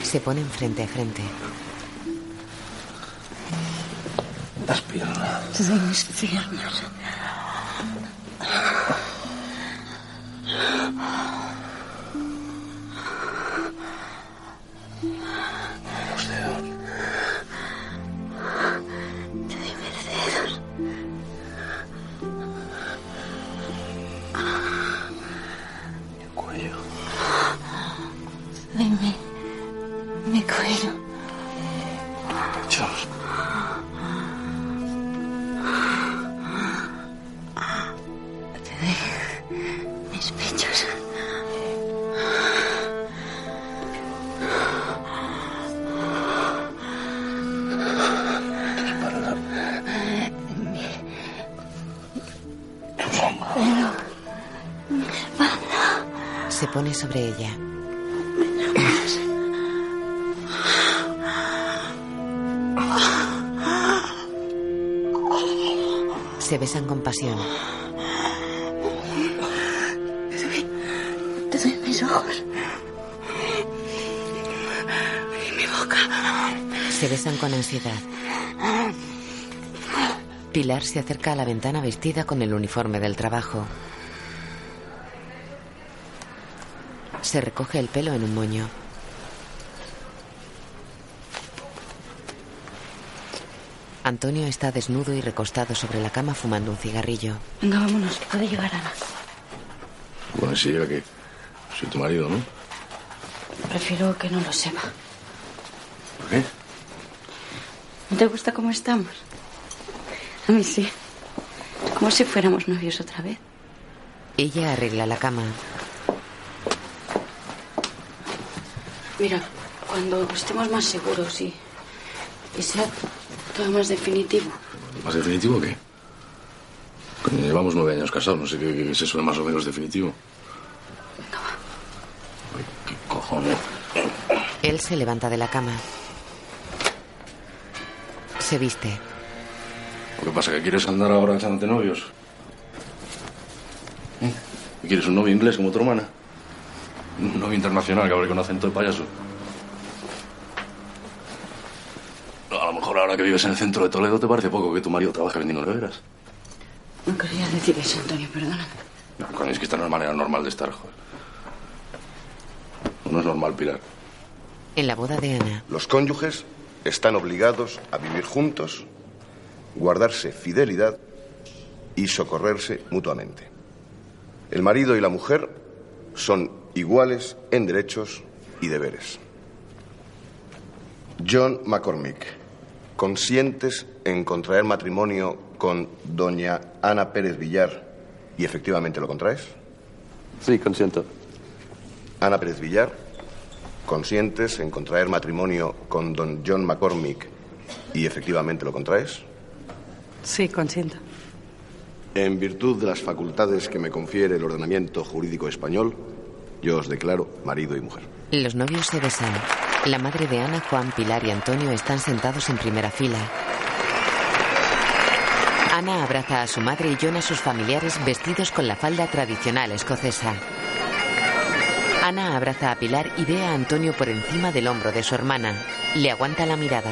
Se ponen frente a frente. Las piernas. Mis piernas. Se pone sobre ella. Se besan con pasión. Te doy mis ojos. Y mi boca. Se besan con ansiedad. Pilar se acerca a la ventana vestida con el uniforme del trabajo. Se recoge el pelo en un moño. Antonio está desnudo y recostado sobre la cama fumando un cigarrillo. Venga, vámonos, que puede llegar Ana. Bueno, si llega que soy tu marido, ¿no? Prefiero que no lo sepa. ¿Por qué? ¿No te gusta cómo estamos? A mí sí. Como si fuéramos novios otra vez. Ella arregla la cama. Mira, cuando estemos más seguros y, y sea todo más definitivo. ¿Más definitivo qué? Coño, llevamos nueve años casados, no sé qué, qué es eso de más o menos definitivo. Ay, ¿Qué cojones? Él se levanta de la cama. Se viste. ¿Qué pasa? ¿Que quieres andar ahora echándote novios? ¿Eh? ¿Y ¿Quieres un novio inglés como tu hermana? Internacional que hable con acento de payaso. A lo mejor ahora que vives en el centro de Toledo te parece poco que tu marido trabaje vendiendo neveras. No quería decir eso, Antonio, perdóname. No, coño, es que esta no es manera normal de estar, joder. No es normal, Pilar. En la boda de Ana, Los cónyuges están obligados a vivir juntos, guardarse fidelidad y socorrerse mutuamente. El marido y la mujer son iguales en derechos y deberes. John McCormick, ¿consientes en contraer matrimonio con doña Ana Pérez Villar y efectivamente lo contraes? Sí, consiento. Ana Pérez Villar, ¿consientes en contraer matrimonio con don John McCormick y efectivamente lo contraes? Sí, consiento. En virtud de las facultades que me confiere el ordenamiento jurídico español, yo os declaro marido y mujer. los novios se besan. La madre de Ana, Juan, Pilar y Antonio están sentados en primera fila. Ana abraza a su madre y John a sus familiares vestidos con la falda tradicional escocesa. Ana abraza a Pilar y ve a Antonio por encima del hombro de su hermana. Le aguanta la mirada.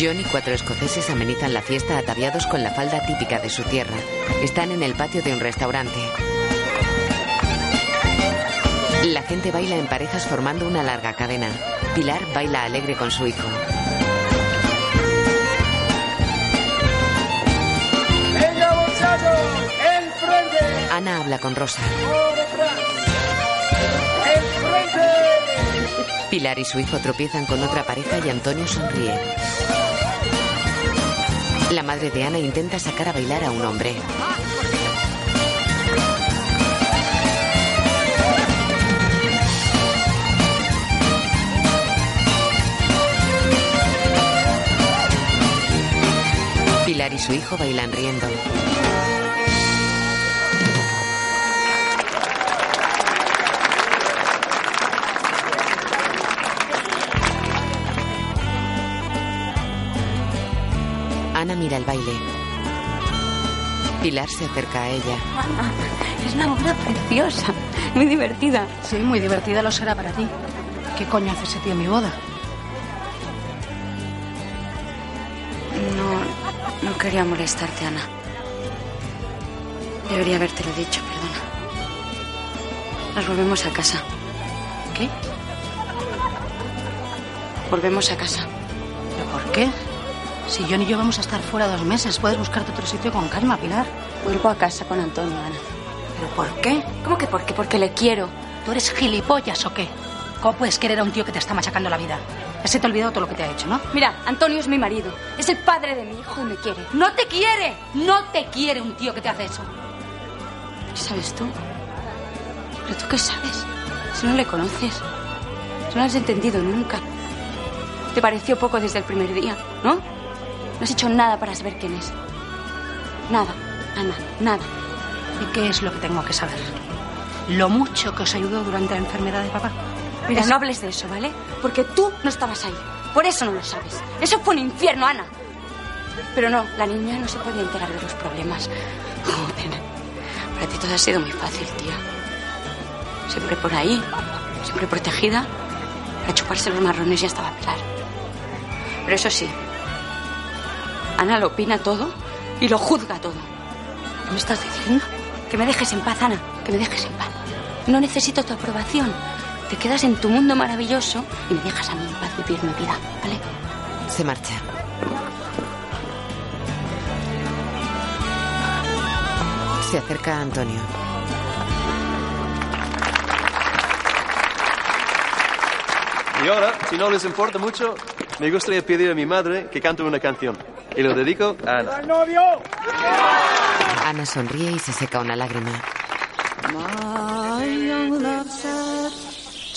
John y cuatro escoceses amenizan la fiesta ataviados con la falda típica de su tierra. Están en el patio de un restaurante. La gente baila en parejas formando una larga cadena. Pilar baila alegre con su hijo. ¡Venga, muchachos! ¡Enfrente! Ana habla con Rosa. ¡Enfrente! Pilar y su hijo tropiezan con otra pareja y Antonio sonríe. La madre de Ana intenta sacar a bailar a un hombre. Pilar y su hijo bailan riendo. Baile. Pilar se acerca a ella. Es una boda preciosa, muy divertida. Sí, muy divertida lo será para ti. ¿Qué coño hace ese tío en mi boda? No, no quería molestarte, Ana. Debería habértelo dicho, perdona. Nos volvemos a casa. ¿Qué? Volvemos a casa. ¿Pero por qué? Si John y yo vamos a estar fuera dos meses, puedes buscarte otro sitio con calma, Pilar. Vuelvo a casa con Antonio, Ana. ¿Pero por qué? ¿Cómo que por qué? Porque le quiero. ¿Tú eres gilipollas o qué? ¿Cómo puedes querer a un tío que te está machacando la vida? Se te ha olvidado todo lo que te ha hecho, ¿no? Mira, Antonio es mi marido. Es el padre de mi hijo y me quiere. ¡No te quiere! ¡No te quiere un tío que te hace eso! ¿Qué sabes tú? ¿Pero tú qué sabes? Si no le conoces. Si no lo has entendido nunca. Te pareció poco desde el primer día, ¿no? No has hecho nada para saber quién es. Nada, Ana, nada. ¿Y qué es lo que tengo que saber? Lo mucho que os ayudó durante la enfermedad de papá. Mira, no hables de eso, ¿vale? Porque tú no estabas ahí. Por eso no lo sabes. Eso fue un infierno, Ana. Pero no, la niña no se podía enterar de los problemas. Joder. Para ti todo ha sido muy fácil, tía. Siempre por ahí, siempre protegida. Para chuparse los marrones ya estaba Pilar. Pero eso sí, Ana lo opina todo y lo juzga todo. ¿Qué me estás diciendo? Que me dejes en paz, Ana, que me dejes en paz. No necesito tu aprobación. Te quedas en tu mundo maravilloso y me dejas a mí en paz vivir mi vida, ¿vale? Se marcha. Se acerca a Antonio. Y ahora, si no les importa mucho, me gustaría pedir a mi madre que cante una canción. Y lo dedico a Ana. novio! Ana sonríe y se seca una lágrima. My young love said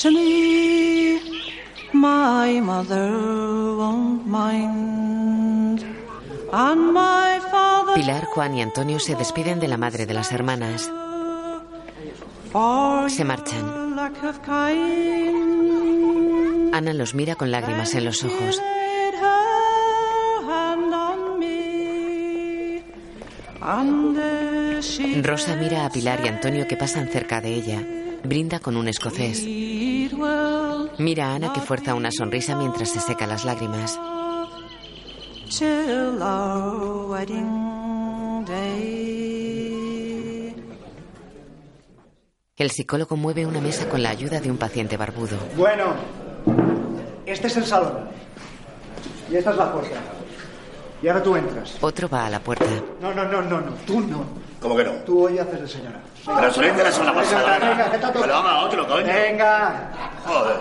to me, my mother won't mind, and my father Pilar, Juan y Antonio se despiden de la madre de las hermanas. Se marchan. Ana los mira con lágrimas en los ojos. Rosa mira a Pilar y Antonio que pasan cerca de ella. Brinda con un escocés. Mira a Ana que fuerza una sonrisa mientras se seca las lágrimas. El psicólogo mueve una mesa con la ayuda de un paciente barbudo. Bueno, este es el salón. Y esta es la puerta. Y ahora tú entras. Otro va a la puerta. No, no, no, no, no. Tú no. ¿Cómo que no? Tú hoy haces de señora. Pero solamente la semana Venga, pasada. venga, que está todo- Pero vamos a otro, coño. Venga. Joder.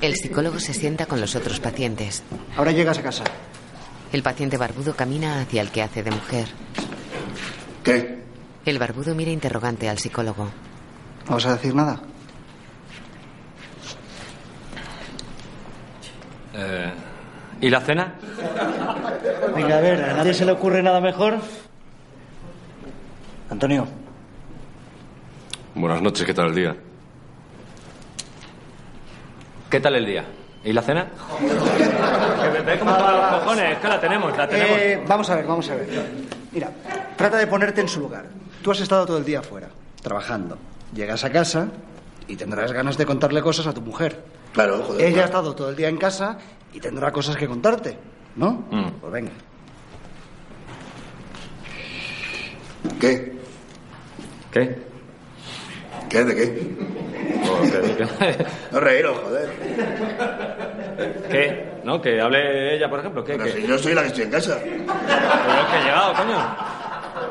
El psicólogo se sienta con los otros pacientes. Ahora llegas a casa. El paciente barbudo camina hacia el que hace de mujer. ¿Qué? El barbudo mira interrogante al psicólogo. ¿No vas a decir nada? Eh, ¿Y la cena? Venga, a ver, ¿a nadie se le ocurre nada mejor? Antonio, Buenas noches, ¿qué tal el día? ¿Qué tal el día? ¿Y la cena? Que ¿Ves cómo están los cojones? Es que la tenemos, la tenemos. Eh, vamos a ver, vamos a ver. Mira, trata de ponerte en su lugar. Tú has estado todo el día fuera, trabajando. Llegas a casa y tendrás ganas de contarle cosas a tu mujer. Claro, joder. Ella ha estado todo el día en casa y tendrá cosas que contarte, ¿no? Mm. Pues venga. ¿Qué? ¿Qué? ¿Qué? ¿De qué? Oh, ¿qué- qué? [LAUGHS] No reíros, joder. ¿Qué? ¿No? Que hable ella, por ejemplo. ¿Qué? Pero ¿Qué? si yo soy la que estoy en casa. Pero es que he llegado, coño.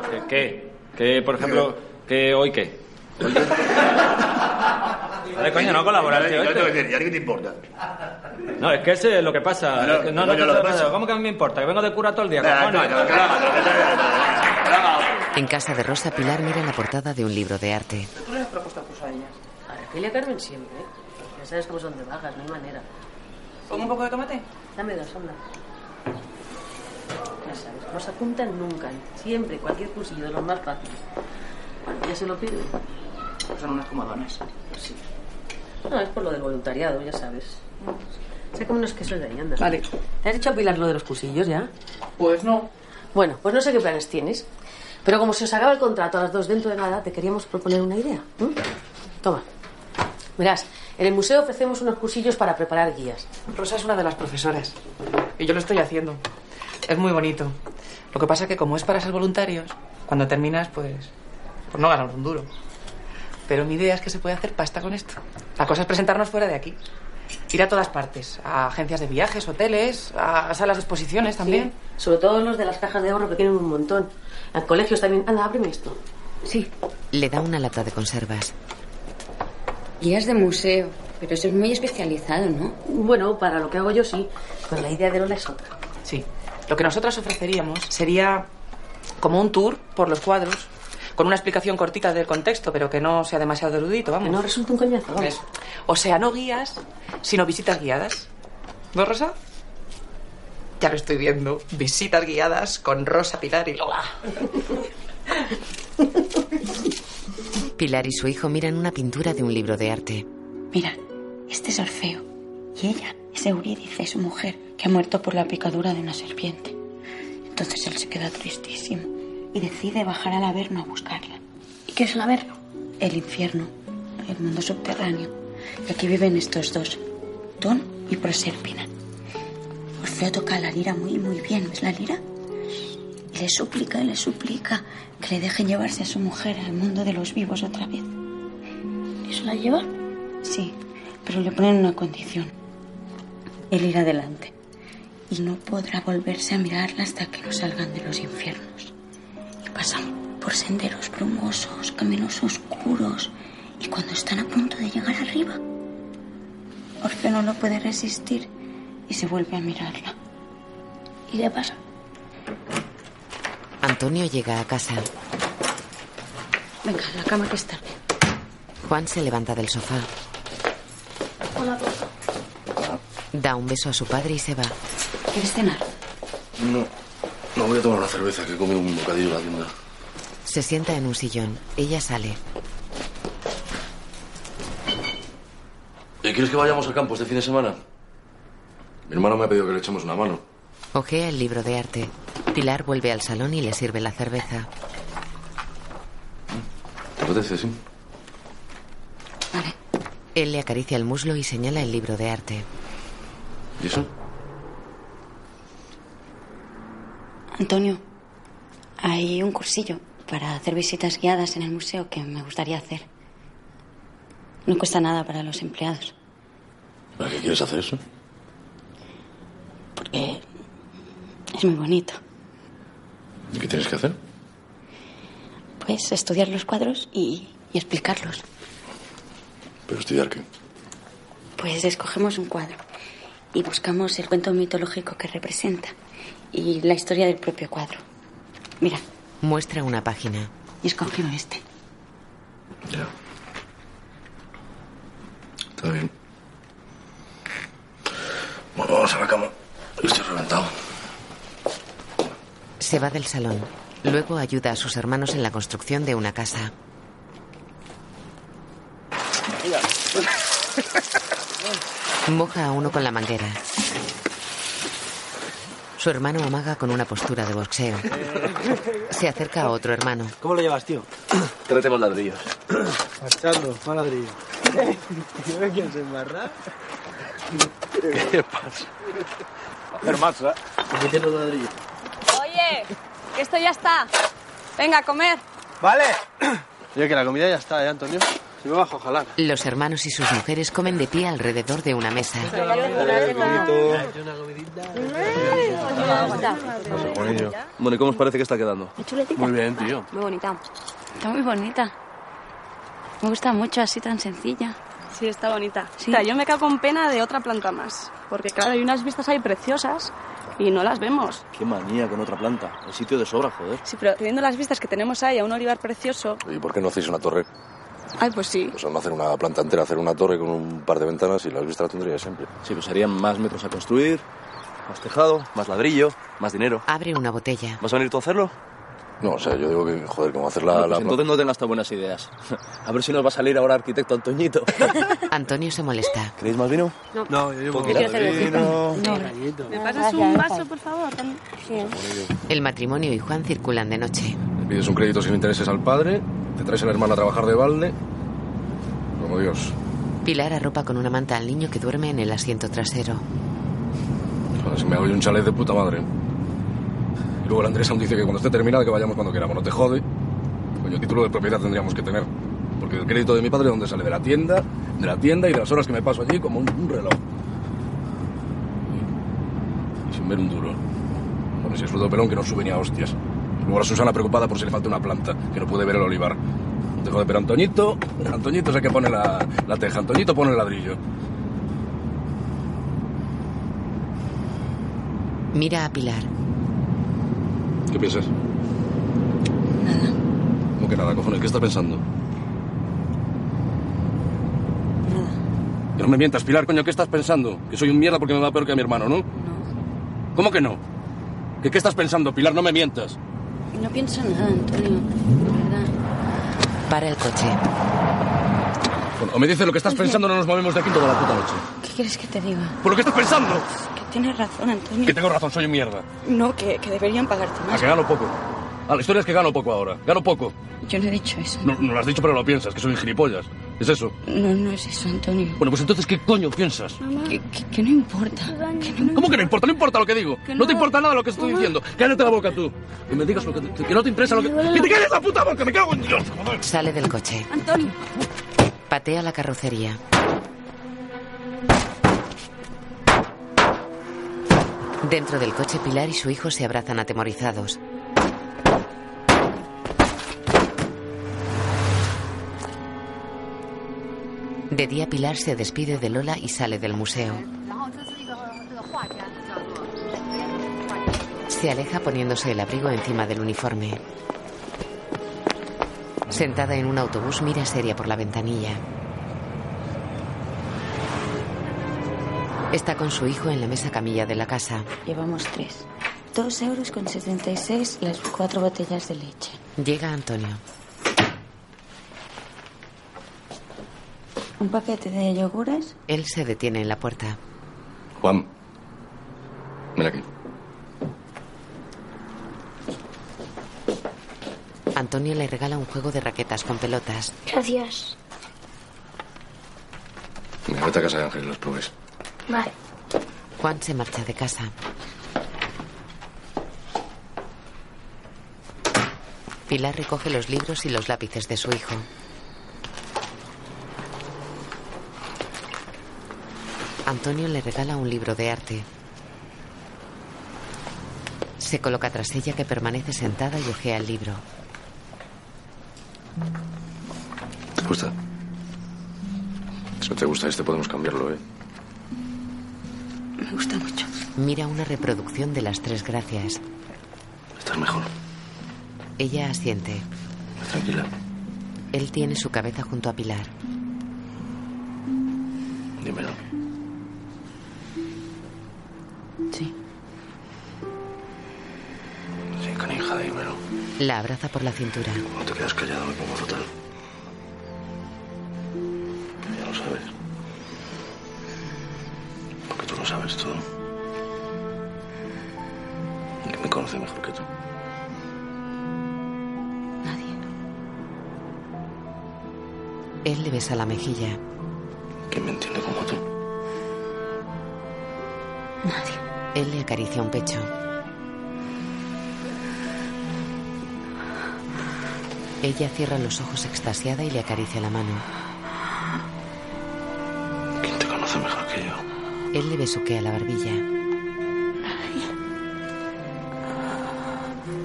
¿Qué? ¿Qué? ¿Qué, por ejemplo, qué hoy qué? Vale, coño, no colaborar, tío. Yo te voy a este. decir, ¿y a ti qué te importa? No, es que ese es lo que pasa. Bueno, Es que no, no, no, lo que no, pasa. ¿Cómo que a mí me importa? Que vengo de cura todo el día. En casa de Rosa, Pilar mira la portada de un libro de arte. ¿Tú le has propuesto a a ellas? A Argelia Carmen siempre, ¿eh? Ya sabes cómo son de vagas, no hay manera. ¿Pongo un poco de tomate? Dame dos, anda. Ya sabes, no se apuntan nunca. Siempre, cualquier cursillo de los más fáciles. Ya se lo piden. Son unas comodonas. Sí. No, es por lo del voluntariado, ya sabes. Sé cómo no es que soy de ahí, anda. Vale. ¿Te has dicho a Pilar lo de los cursillos ya? Pues no. Bueno, pues no sé qué planes tienes. Pero como se os acaba el contrato a las dos dentro de nada, te queríamos proponer una idea. ¿m? Toma. Verás, en el museo ofrecemos unos cursillos para preparar guías. Rosa es una de las profesoras. Y yo lo estoy haciendo. Es muy bonito. Lo que pasa que como es para ser voluntarios, cuando terminas, pues, pues no ganamos un duro. Pero mi idea es que se puede hacer pasta con esto. La cosa es presentarnos fuera de aquí. Ir a todas partes. A agencias de viajes, hoteles, a salas de exposiciones también. Sí, sobre todo los de las cajas de ahorro que tienen un montón. En colegios también. Anda, ábreme esto. Sí, Le da una lata de conservas. guías de museo, pero eso es muy especializado, ¿no? Bueno, para lo que hago yo sí, pero la idea de Lola es otra. Sí. Lo que nosotras ofreceríamos sería como un tour por los cuadros, con una explicación cortita del contexto, pero que no sea demasiado erudito, vamos. Que no resulte un coñazo, vamos. Eso. O sea, no guías, sino visitas guiadas. ¿No, Rosa? Ya lo estoy viendo. Visitas guiadas con Rosa, Pilar y Lola. Pilar y su hijo miran una pintura de un libro de arte. Mira, este es Orfeo. Y ella es Eurídice, su mujer, que ha muerto por la picadura de una serpiente. Entonces él se queda tristísimo y decide bajar al Averno a buscarla. ¿Y qué es el Averno? El infierno, el mundo subterráneo. Y aquí viven estos dos, Don y Proserpina. Orfeo toca la lira muy, muy bien. ¿Ves la lira? Y le suplica y le suplica que le dejen llevarse a su mujer al mundo de los vivos otra vez. ¿Y se la lleva? Sí, pero le ponen una condición. Él irá adelante. Y no podrá volverse a mirarla hasta que no salgan de los infiernos. Pasan por senderos brumosos, caminos oscuros. Y cuando están a punto de llegar arriba, Orfeo no lo puede resistir y se vuelve a mirarla. ¿Y qué pasa? Antonio llega a casa. Venga, la cama que es tarde. Juan se levanta del sofá. Hola, papá. Da un beso a su padre y se va. ¿Quieres cenar? No, no voy a tomar una cerveza, que he comido un bocadillo en la tienda. Se sienta en un sillón. Ella sale. ¿Y quieres que vayamos al campo este fin de semana? Mi hermano me ha pedido que le echemos una mano. Ojea el libro de arte. Pilar vuelve al salón y le sirve la cerveza. ¿Te apetece, sí? Él le acaricia el muslo y señala el libro de arte. ¿Y eso? Antonio, hay un cursillo para hacer visitas guiadas en el museo que me gustaría hacer. No cuesta nada para los empleados, ¿Para qué quieres hacer eso? porque es muy bonito. ¿Y qué tienes que hacer? Pues estudiar los cuadros y, y explicarlos. ¿Pero estudiar qué? Pues escogemos un cuadro y buscamos el cuento mitológico que representa y la historia del propio cuadro. Mira, Muestra una página. y escogido este. Ya. Está bien. Bueno, vamos a la cama. Estoy reventado. Se va del salón. Luego ayuda a sus hermanos en la construcción de una casa. Moja a uno con la manguera. Su hermano amaga con una postura de boxeo. Se acerca a otro hermano. ¿Cómo lo llevas, tío? Tratemos ladrillos. Marchando, mal ladrillo. ¿Tío me quieres embarrar? ¿Qué pasa? Hacer más, ¿eh? Mete los ladrillos. Oye, que esto ya está. Venga, a comer. Vale. Oye, que la comida ya está, ¿eh, Antonio? Si me bajo a jalar. Los hermanos y sus mujeres comen de pie alrededor de una mesa. Bueno, ¿y cómo os parece que está quedando? Muy bien, tío. Muy bonita. Está muy bonita. Me gusta mucho así tan sencilla. Sí, está bonita. O sea, yo me cago con pena de otra planta más. Porque, claro, hay unas vistas ahí preciosas y no las vemos. Qué manía con otra planta. El sitio de sobra, joder. Sí, pero teniendo las vistas que tenemos ahí a un olivar precioso. ¿Y por qué no hacéis una torre? Ay, pues sí. Pues no hacer una planta entera, hacer una torre con un par de ventanas y las vistas las tendría siempre. Sí, pues serían más metros a construir, más tejado, más ladrillo, más dinero. Abre una botella. ¿Vas a venir tú a hacerlo? No, o sea, yo digo que, joder, cómo hacer la... Bueno, pues la- entonces no tengas tan buenas ideas. [LAUGHS] A ver si nos va a salir ahora arquitecto Antoñito. [LAUGHS] Antonio se molesta. ¿Queréis más vino? No. No, yo llevo Poquito de vino. ¿Me pasas un vaso, por favor? Sí. El matrimonio y Juan circulan de noche. Pides un crédito sin intereses al padre, te traes a la hermana a trabajar de balde. Como Dios. Pilar arropa con una manta al niño que duerme en el asiento trasero. Joder, si me hago yo un chalet de puta madre. Y luego el Andrés aún dice que cuando esté terminado que vayamos cuando queramos. No te jode. Coño, título de propiedad tendríamos que tener. Porque el crédito de mi padre, ¿dónde sale? De la tienda, de la tienda y de las horas que me paso allí como un, un reloj. Y, y sin ver un duro. Bueno, si es fruto pelón que no sube ni a hostias. Luego la Susana preocupada por si le falta una planta, que no puede ver el olivar. No te jode, pero Antoñito, Antoñito es el que pone la, la teja. Antoñito pone el ladrillo. Mira a Pilar. ¿Qué piensas? Nada. ¿Cómo que nada, cojones? ¿Qué estás pensando? Nada. Que no me mientas, Pilar, coño, ¿qué estás pensando? Que soy un mierda porque me va peor que a mi hermano, ¿no? ¿Cómo que no? ¿Qué, ¿Qué estás pensando, Pilar? No me mientas. No pienso nada, Antonio. Verdad. Para el coche. Bueno, o me dices lo que estás pensando no nos movemos de aquí toda la puta noche. ¿Qué quieres que te diga? ¿Por lo que estás pensando? Que tienes razón, Antonio. Que tengo razón, soy un mierda. No, que, que deberían pagarte A más. que gano poco. Ah, la historia es que gano poco ahora. Gano poco. Yo no he dicho eso. No, no lo has dicho, pero lo piensas, que soy gilipollas. ¿Es eso? No, no es eso, Antonio. Bueno, pues entonces, ¿qué coño piensas? Que, que- que no importa. Que no, ¿Cómo que no importa? No importa lo que digo. Que No te importa nada lo que estoy diciendo. Cállate la boca tú. Y me digas lo que, que no te interesa lo que... ¡Que te calles la puta boca! ¡Me cago en Dios! joder! Sale del coche. Antonio. Patea la carrocería. Dentro del coche, Pilar y su hijo se abrazan atemorizados. De día, Pilar se despide de Lola y sale del museo. Se aleja poniéndose el abrigo encima del uniforme. Sentada en un autobús, mira seria por la ventanilla. Está con su hijo en la mesa camilla de la casa. Llevamos tres. Dos euros con 76 las cuatro botellas de leche. Llega Antonio. Un paquete de yogures. Él se detiene en la puerta. Juan, ven aquí. Antonio le regala un juego de raquetas con pelotas. Gracias. Mira, vete a casa de Ángel y los pruebes. Vale. Juan se marcha de casa. Pilar recoge los libros y los lápices de su hijo. Antonio le regala un libro de arte. Se coloca tras ella que permanece sentada y ojea el libro. ¿Te gusta? Si no te gusta este, podemos cambiarlo, ¿eh? Me gusta mucho. Mira una reproducción de las tres gracias. Estás mejor. Ella asiente. Tranquila. Él tiene su cabeza junto a Pilar. La abraza por la cintura. No te quedas callado, me pongo fatal. Ya lo sabes. Porque tú lo sabes todo. ¿Y quién me conoce mejor que tú? Él le besa la mejilla. ¿Quién me entiende como tú? Él le acaricia un pecho. Ella cierra los ojos extasiada y le acaricia la mano. ¿Quién te conoce mejor que yo? Él le besuquea la barbilla.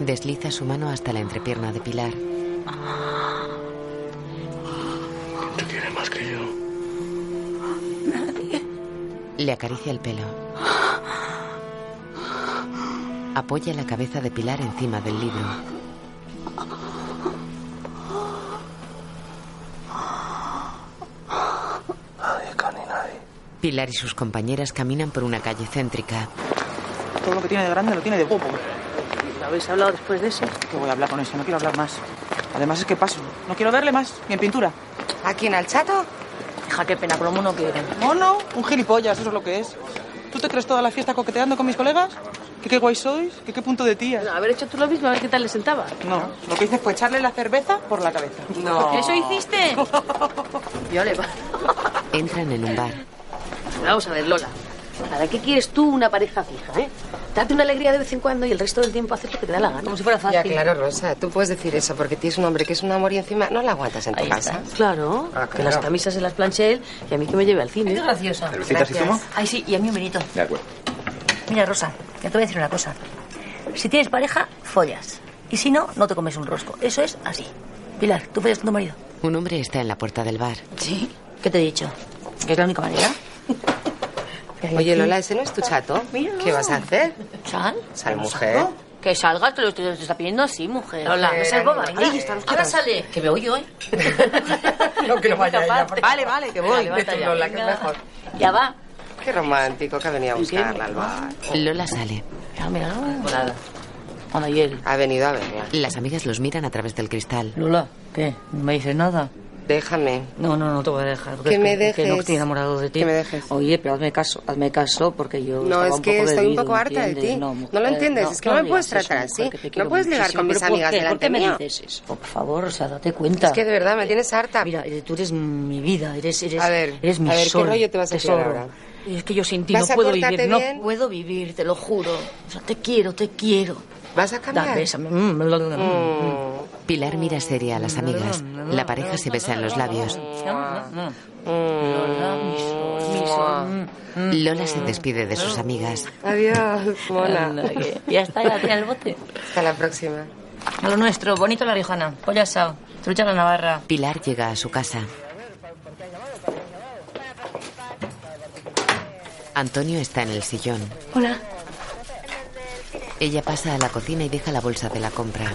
Desliza su mano hasta la entrepierna de Pilar. ¿Quién te quiere más que yo? Le acaricia el pelo. Apoya la cabeza de Pilar encima del libro. Nadie, Cani, nadie. Pilar y sus compañeras caminan por una calle céntrica. Todo lo que tiene de grande lo tiene de guapo. ¿Habéis hablado después de eso? Que voy a hablar con eso, no quiero hablar más. Además es que paso. No quiero verle más, ni en pintura. ¿A quién, al chato? Hija, qué pena, como no quieren. Mono, un gilipollas, eso es lo que es. ¿Tú te crees toda la fiesta coqueteando con mis colegas? ¿Que qué guay sois? ¿Que qué punto de tía? Haber hecho tú lo mismo, a ver qué tal le sentaba. No, lo que hice fue echarle la cerveza por la cabeza. No. ¿Eso hiciste? [LAUGHS] Yo le va. Entran en un bar. Vamos a ver, Lola. ¿Para qué quieres tú una pareja fija, eh? Date una alegría de vez en cuando y el resto del tiempo haces lo que te da la gana. Como si fuera fácil. Ya, claro, Rosa, tú puedes decir eso porque tienes un hombre que es un amor y encima no la aguantas en tu Ahí casa. está. Claro, Ah, que claro. las camisas se las planche él y a mí que me lleve al cine. Qué graciosa. ¿Cervecitas y zumo? Ay, sí, y a mí un vinito. De acuerdo. Mira, Rosa, ya te voy a decir una cosa. Si tienes pareja, follas. Y si no, no te comes un rosco. Eso es así. Pilar, ¿tú follas con tu marido? Un hombre está en la puerta del bar. Sí. ¿Qué te he dicho? ¿Que es la única manera? Oye, Lola, ese no es tu chato. ¿Qué vas a hacer? ¿Sal? Sal, mujer. Que salgas, te lo estoy- te está pidiendo así, mujer. Lola, no seas boba. Ahora sale. Que me voy yo, ¿eh? [LAUGHS] No, que no vaya ella. Capaz. Vale, vale, que voy. Ya, Lola, que es venga. mejor. Ya va. Qué romántico que ha venido a buscarla al bar. Lola sale. Mira, mira, él. Ha venido a verla. Las amigas los miran a través del cristal. Lola, ¿qué? ¿No me dices nada? Déjame. No, no, no te voy a dejar. Que me es Que no dejes. estoy enamorado de ti. Que me dejes. Oye, pero hazme caso, hazme caso porque yo. No, es un que poco estoy un poco harta de ti. No, No, mujer, lo entiendes, es que no, me puedes tratar así. No puedes ligar con mis ¿Pero por amigas qué? ¿Por delante qué me dices eso? Por favor, o sea, date cuenta. Es que de verdad me tienes harta. Mira, eh, tú eres mi vida, eres, eres, A ver, eres mi a ver, ¿qué sol, rollo te vas a tirar ahora? Es que yo sin ti ¿Vas no puedo vivir, bien? no puedo vivir, te lo juro. O sea, te quiero, te quiero. ¿Vas a cambiar? Mm, bla, mm. Pilar mira seria a las amigas. La pareja se besa en los labios. Lola, mi sol, mi sol. Mm. Lola se despide de sus amigas. Adiós, mona. Ya está, ya tiene el bote. Hasta la próxima. Lo nuestro, bonito la riojana, pollo asado, trucha a la navarra. Pilar llega a su casa. Antonio está en el sillón. Hola. Ella pasa a la cocina y deja la bolsa de la compra.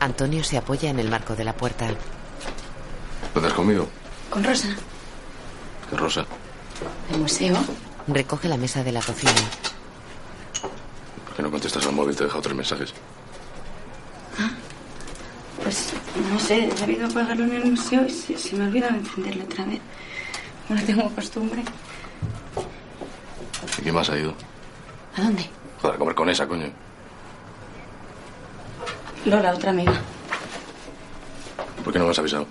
Antonio se apoya en el marco de la puerta. ¿Puedes conmigo? Con Rosa. ¿Qué Rosa? El museo. Recoge la mesa de la cocina. ¿Por qué no contestas al móvil? Te he dejado tres mensajes. Pues no sé, he debido apagarlo en el museo y se, se me ha olvidado encenderlo otra vez. No tengo costumbre. ¿Y quién más ha ido? ¿A dónde? Joder, a comer con esa, coño. Lola, otra amiga. ¿Por qué no me has avisado?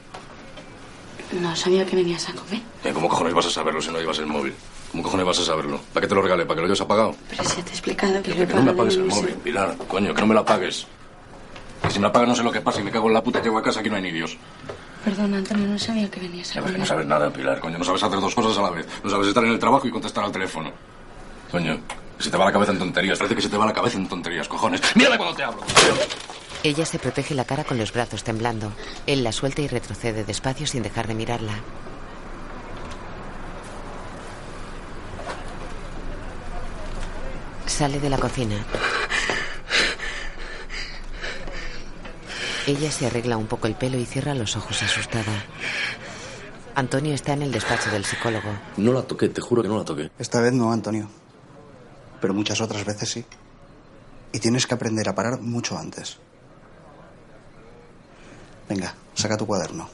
No sabía que venías a comer. Eh, ¿Cómo cojones vas a saberlo si no llevas el móvil? ¿Cómo cojones vas a saberlo? ¿Para qué te lo regalé? ¿Para que lo hayas apagado? Pero si te he explicado que lo he Que no me apagues el móvil. Pilar. Coño, que no me lo apagues. Que si me apagas no sé lo que pasa y me cago en la puta. Llego a casa aquí no hay ni Dios. Perdona, Antonio, no sabía que venías a comer. no sabes nada, Pilar. Coño, no sabes hacer dos cosas a la vez. No sabes estar en el trabajo y contestar al teléfono. Coño, se te va la cabeza en tonterías. Parece que se te va la cabeza en tonterías, cojones. [LAUGHS] Mírame cuando te hablo. Ella se protege la cara con los brazos temblando. Él la suelta y retrocede despacio sin dejar de mirarla. Sale de la cocina. Ella se arregla un poco el pelo y cierra los ojos asustada. Antonio está en el despacho del psicólogo. No la toqué, te juro que no la toqué. Esta vez no, Antonio. Pero muchas otras veces sí. Y tienes que aprender a parar mucho antes. Venga, saca tu cuaderno.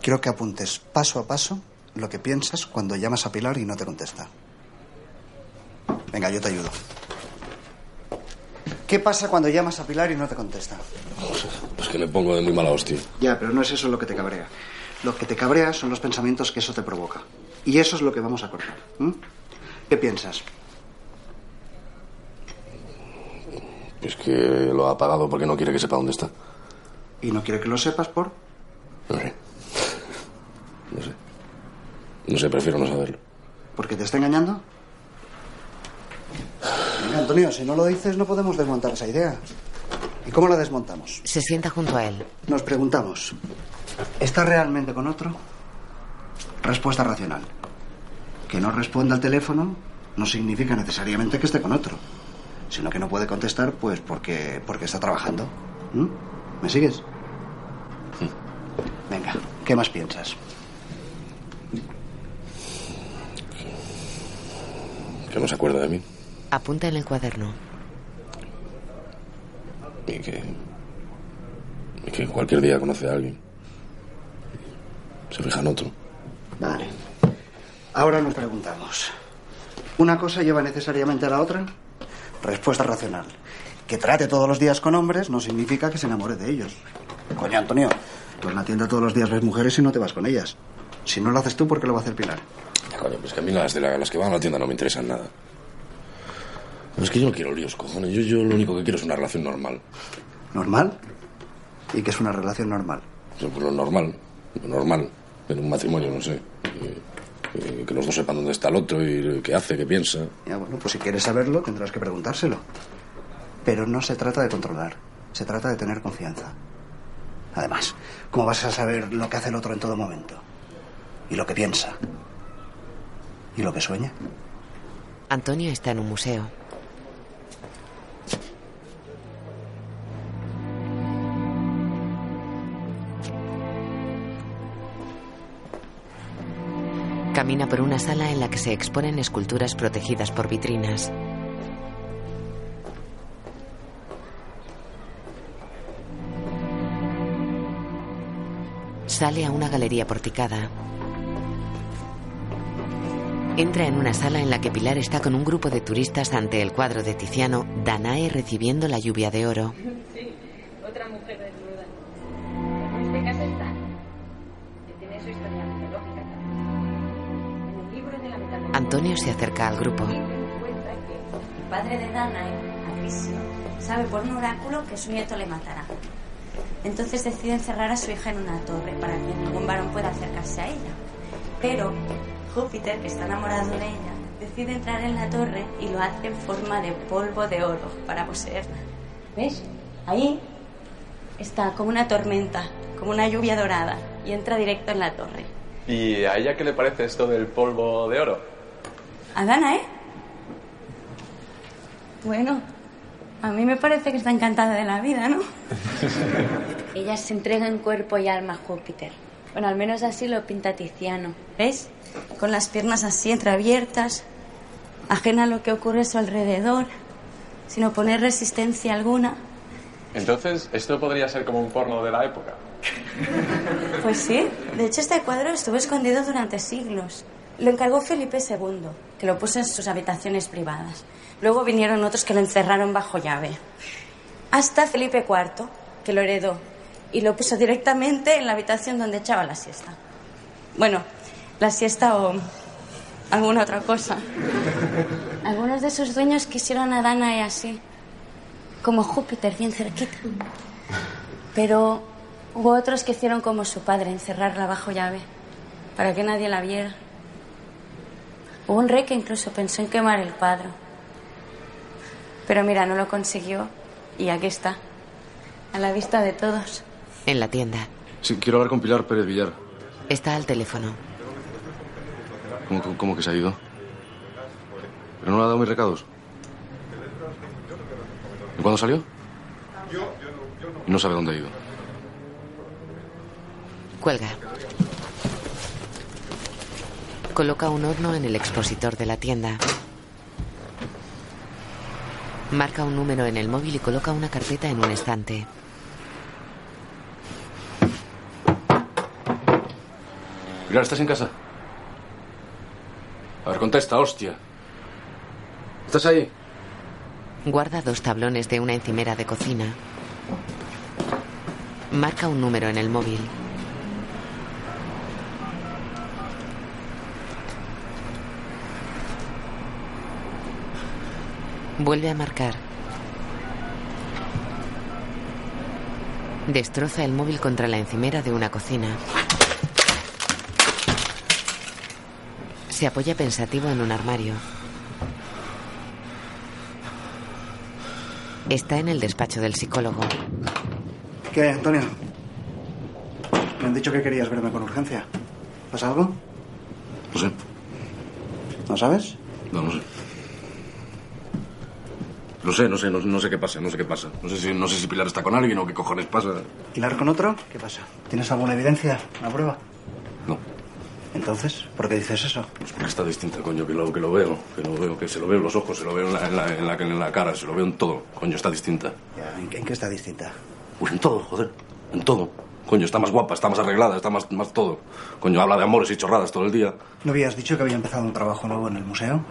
Quiero que apuntes paso a paso lo que piensas cuando llamas a Pilar y no te contesta. Venga, yo te ayudo. ¿Qué pasa cuando llamas a Pilar y no te contesta? Pues que me pongo de muy mala hostia. Ya, pero no es eso lo que te cabrea. Lo que te cabrea son los pensamientos que eso te provoca. Y eso es lo que vamos a cortar. ¿Qué piensas? Pues que lo ha apagado porque no quiere que sepa dónde está. ¿Y no quiere que lo sepas por? No sé. No sé. No sé, prefiero no saberlo. ¿Porque te está engañando? Venga, Antonio, si no lo dices no podemos desmontar esa idea. ¿Y cómo la desmontamos? Se sienta junto a él. Nos preguntamos, ¿está realmente con otro? Respuesta racional. Que no responda al teléfono no significa necesariamente que esté con otro, sino que no puede contestar pues porque, porque está trabajando. ¿Mm? ¿Me sigues? Venga, ¿qué más piensas? Que no se acuerda de mí. Apunta en el cuaderno. Y que. Y que cualquier día conoce a alguien. Se fija en otro. Vale. Ahora nos preguntamos. ¿Una cosa lleva necesariamente a la otra? Respuesta racional. Que trate todos los días con hombres no significa que se enamore de ellos. Coño, Antonio, tú en la tienda todos los días ves mujeres y no te vas con ellas. Si no lo haces tú, ¿por qué lo va a hacer Pilar? Ya, coño, pues que a mí las, de la- las que van a la tienda no me interesan nada. No, es que yo no quiero líos, cojones. Yo, yo lo único que quiero es una relación normal. ¿Normal? ¿Y qué es una relación normal? Pues lo normal. Lo normal. En un matrimonio, no sé. Que, que- que los dos sepan dónde está el otro y qué hace, qué piensa. Ya, bueno, pues si quieres saberlo, tendrás que preguntárselo. Pero no se trata de controlar, se trata de tener confianza. Además, ¿cómo vas a saber lo que hace el otro en todo momento? Y lo que piensa. Y lo que sueña. Antonio está en un museo. Camina por una sala en la que se exponen esculturas protegidas por vitrinas. Sale a una galería porticada. Entra en una sala en la que Pilar está con un grupo de turistas ante el cuadro de Tiziano, Danae recibiendo la lluvia de oro. Sí, otra mujer Antonio se acerca al grupo. el padre de Danae, Acrisio, sabe por un oráculo que su nieto le matará. Entonces decide encerrar a su hija en una torre para que ningún varón pueda acercarse a ella. Pero Júpiter, que está enamorado de ella, decide entrar en la torre y lo hace en forma de polvo de oro para poseerla. ¿Ves? Ahí está como una tormenta, como una lluvia dorada, y entra directo en la torre. ¿Y a ella qué le parece esto del polvo de oro? ¿A Danae? Bueno, a mí me parece que está encantada de la vida, ¿no? [LAUGHS] Ella se entrega en cuerpo y alma a Júpiter. Bueno, al menos así lo pinta Tiziano. ¿Ves? Con las piernas así entreabiertas, ajena a lo que ocurre a su alrededor, sin oponer resistencia alguna. Entonces, esto podría ser como un porno de la época. Pues sí, de hecho este cuadro estuvo escondido durante siglos. Lo encargó Felipe II, que lo puso en sus habitaciones privadas. Luego vinieron otros que lo encerraron bajo llave. Hasta Felipe IV, que lo heredó y lo puso directamente en la habitación donde echaba la siesta. Bueno, la siesta o alguna otra cosa. Algunos de sus dueños quisieron a Danae así, como Júpiter, bien cerquita. Pero hubo otros que hicieron como su padre, encerrarla bajo llave, para que nadie la viera. Hubo un rey que incluso pensó en quemar el cuadro. Pero mira, no lo consiguió y aquí está, a la vista de todos. En la tienda. Sí, quiero hablar con Pilar Pérez Villar. Está al teléfono. ¿Cómo, cómo- cómo que se ha ido? ¿Pero no le ha dado mis recados? ¿Y cuándo salió? Y no sabe dónde ha ido. Cuelga. Coloca un horno en el expositor de la tienda. Marca un número en el móvil y coloca una carpeta en un estante. Pilar, ¿estás en casa? A ver, contesta, hostia. ¿Estás ahí? Guarda dos tablones de una encimera de cocina. Marca un número en el móvil. Vuelve a marcar. Destroza el móvil contra la encimera de una cocina. Se apoya pensativo en un armario. Está en el despacho del psicólogo. ¿Qué hay, Antonio? Me han dicho que querías verme con urgencia. ¿Pasa algo? No sé. ¿No sabes? No, no sé. No sé, no sé, no, no sé qué pasa, no sé qué pasa. No sé, si, no sé si Pilar está con alguien o qué cojones pasa. ¿Pilar con otro? ¿Qué pasa? ¿Tienes alguna evidencia? ¿Una prueba? No. Entonces, ¿por qué dices eso? Pues porque está distinta, coño, que lo, que lo veo. Que lo veo, que se lo veo en los ojos, se lo veo en la, en la, en la, en la cara, se lo veo en todo. Coño, está distinta. Ya, ¿en, qué, en qué está distinta? Pues en todo, joder. En todo. Coño, está más guapa, está más arreglada, está más, más todo. Coño, habla de amores y chorradas todo el día. ¿No habías dicho que había empezado un trabajo nuevo en el museo?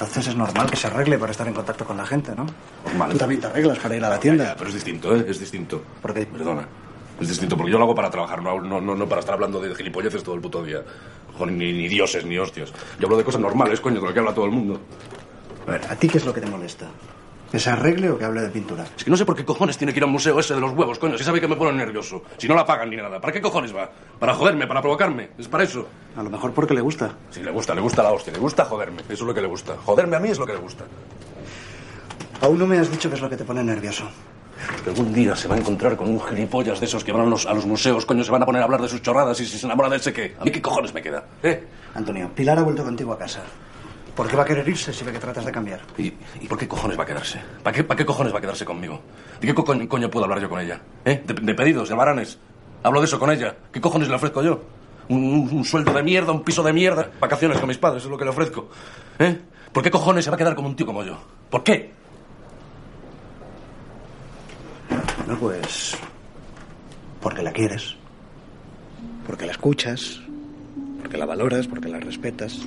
Entonces es normal que se arregle para estar en contacto con la gente, ¿no? Normal. Tú también te arreglas para ir a la tienda. Ya, pero es distinto, ¿eh? Es distinto. ¿Por qué? Perdona. Es distinto, porque yo lo hago para trabajar, no, no, no, no para estar hablando de gilipolleces todo el puto día. Joder, ni, ni dioses, ni hostias. Yo hablo de cosas normales, coño, de lo que habla todo el mundo. A ver, ¿a ti qué es lo que te molesta? ¿Que se arregle o que hable de pintura? Es que no sé por qué cojones tiene que ir a un museo ese de los huevos, coño, si sabe que me pone nervioso. Si no la pagan ni nada. ¿Para qué cojones va? ¿Para joderme? ¿Para provocarme? ¿Es para eso? A lo mejor porque le gusta. Sí, le gusta, le gusta la hostia, le gusta joderme. Eso es lo que le gusta. Joderme a mí es lo que le gusta. Aún no me has dicho qué es lo que te pone nervioso. Que algún día se va a encontrar con un gilipollas de esos que van a los, a los museos, coño, se van a poner a hablar de sus chorradas y si se enamora de ese qué. ¿A mí qué cojones me queda? ¿Eh? Antonio, Pilar ha vuelto contigo a casa. ¿Por qué va a querer irse si ve que tratas de cambiar? ¿Y, y por qué cojones va a quedarse? ¿Para qué, ¿Para qué cojones va a quedarse conmigo? ¿De qué co- coño, puedo hablar yo con ella? ¿Eh? ¿De, de pedidos, de baranes? ¿Hablo de eso con ella? ¿Qué cojones le ofrezco yo? Un, un- un sueldo de mierda, un piso de mierda, vacaciones con mis padres, es lo que le ofrezco. ¿Eh? ¿Por qué cojones se va a quedar como un tío como yo? ¿Por qué? No, pues. Porque la quieres. Porque la escuchas. Porque la valoras, porque la respetas.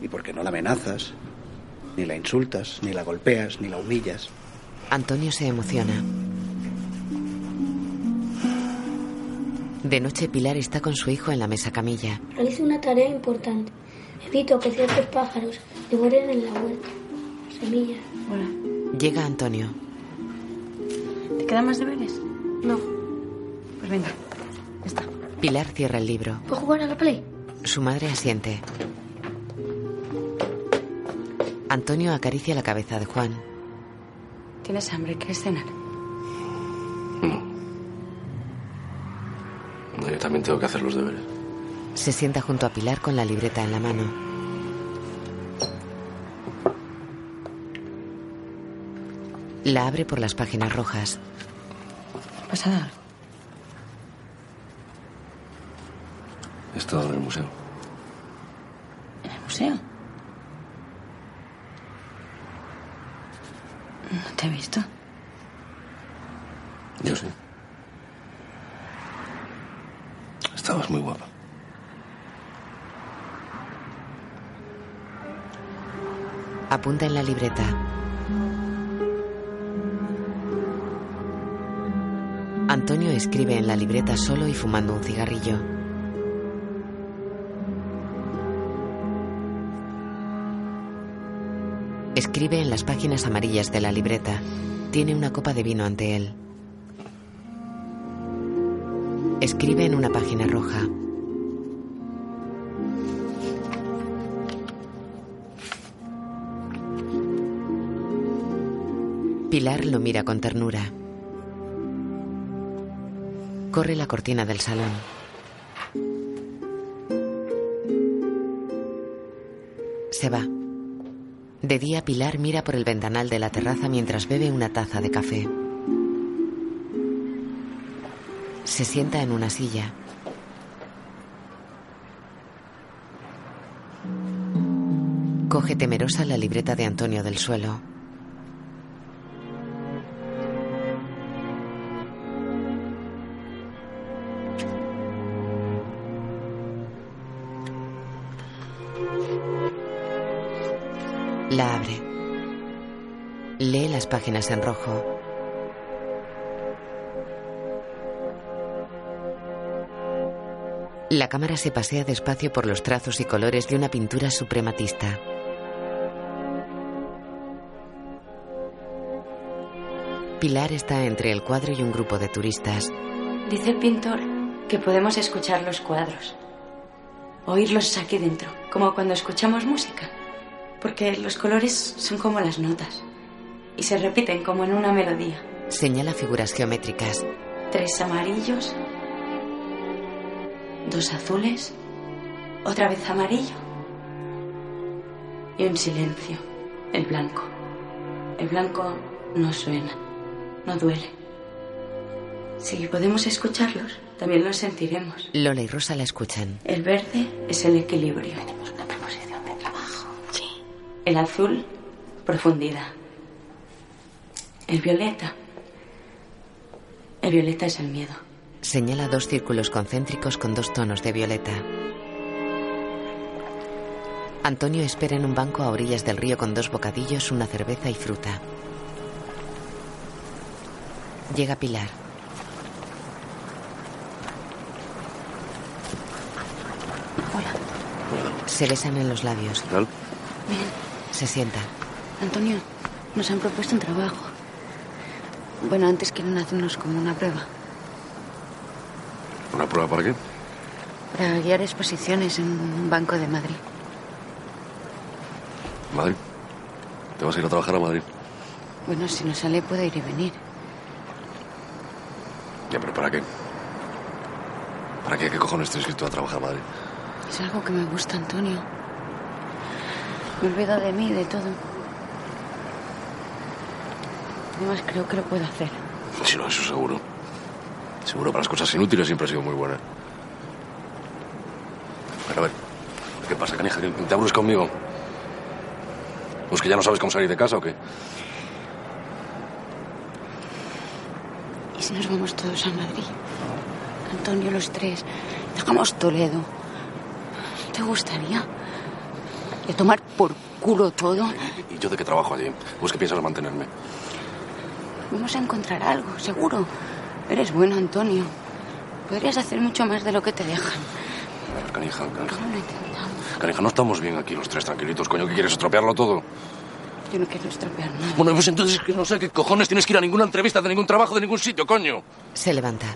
Y porque no la amenazas. Ni la insultas, ni la golpeas, ni la humillas. Antonio se emociona. De noche Pilar está con su hijo en la mesa camilla. Realizo una tarea importante. Evito que ciertos pájaros devoren en la huerta. Semillas. Llega Antonio. ¿Te quedan más deberes? No. Pues venga. Pilar cierra el libro. ¿Puedo jugar a la play? Su madre asiente. Antonio acaricia la cabeza de Juan. ¿Tienes hambre? ¿Quieres cenar? No, yo también tengo que hacer los deberes. Se sienta junto a Pilar con la libreta en la mano. La abre por las páginas rojas. ¿Pasa algo? He estado en el museo. ¿En el museo? No te he visto. Yo sí. Estabas muy guapa. Apunta en la libreta. Antonio escribe en la libreta solo y fumando un cigarrillo. Escribe en las páginas amarillas de la libreta. Tiene una copa de vino ante él. Escribe en una página roja. Pilar lo mira con ternura. Corre la cortina del salón. Se va. De día Pilar mira por el ventanal de la terraza mientras bebe una taza de café. Se sienta en una silla. Coge temerosa la libreta de Antonio del suelo. La abre. Lee las páginas en rojo. La cámara se pasea despacio por los trazos y colores de una pintura suprematista. Pilar está entre el cuadro y un grupo de turistas. Dice el pintor que podemos escuchar los cuadros. Oírlos aquí dentro, como cuando escuchamos música. Porque los colores son como las notas. Y se repiten como en una melodía. Señala figuras geométricas. Tres amarillos. Dos azules. Otra vez amarillo. Y un silencio. El blanco. El blanco no suena. No duele. Si podemos escucharlos, también los sentiremos. Lola y Rosa la escuchan. El verde es el equilibrio. El azul, profundidad. El violeta. El violeta es el miedo. Señala dos círculos concéntricos con dos tonos de violeta. Antonio espera en un banco a orillas del río con dos bocadillos, una cerveza y fruta. Llega Pilar. Se besan en los labios. ¿Tal? Bien. Se sienta. Antonio, nos han propuesto un trabajo. Bueno, antes quieren hacernos como una prueba. ¿Una prueba para qué? Para guiar exposiciones en un banco de Madrid. Madrid. ¿Te vas a ir a trabajar a Madrid? Bueno, si no sale puede ir y venir. Ya, pero ¿para qué? ¿Para qué? ¿Qué cojones tienes que ir tú a trabajar a Madrid? Es algo que me gusta, Antonio. Me olvido de mí, de todo. Además, creo que lo puedo hacer. Si no, eso seguro. Seguro para las cosas inútiles siempre ha sido muy buena. pasa, canija? ¿Que ¿Te aburres conmigo? ¿Pues que ya no sabes cómo salir de casa o qué? ¿Y si nos vamos todos a Madrid? Antonio, los tres. Dejamos Toledo. ¿Te gustaría? Y a tomar por culo todo. ¿Y yo de qué trabajo allí? ¿Pues que piensas mantenerme? Vamos a encontrar algo, seguro. Eres bueno, Antonio. Podrías hacer mucho más de lo que te dejan. Pero, canija, canija, ¿Cómo lo intentamos? canija, no estamos bien aquí los tres tranquilitos, coño. ¿Qué quieres, estropearlo todo? Yo no quiero estropear nada. Bueno, pues entonces que no sé qué cojones tienes que ir a ninguna entrevista de ningún trabajo de ningún sitio, coño. Se levanta.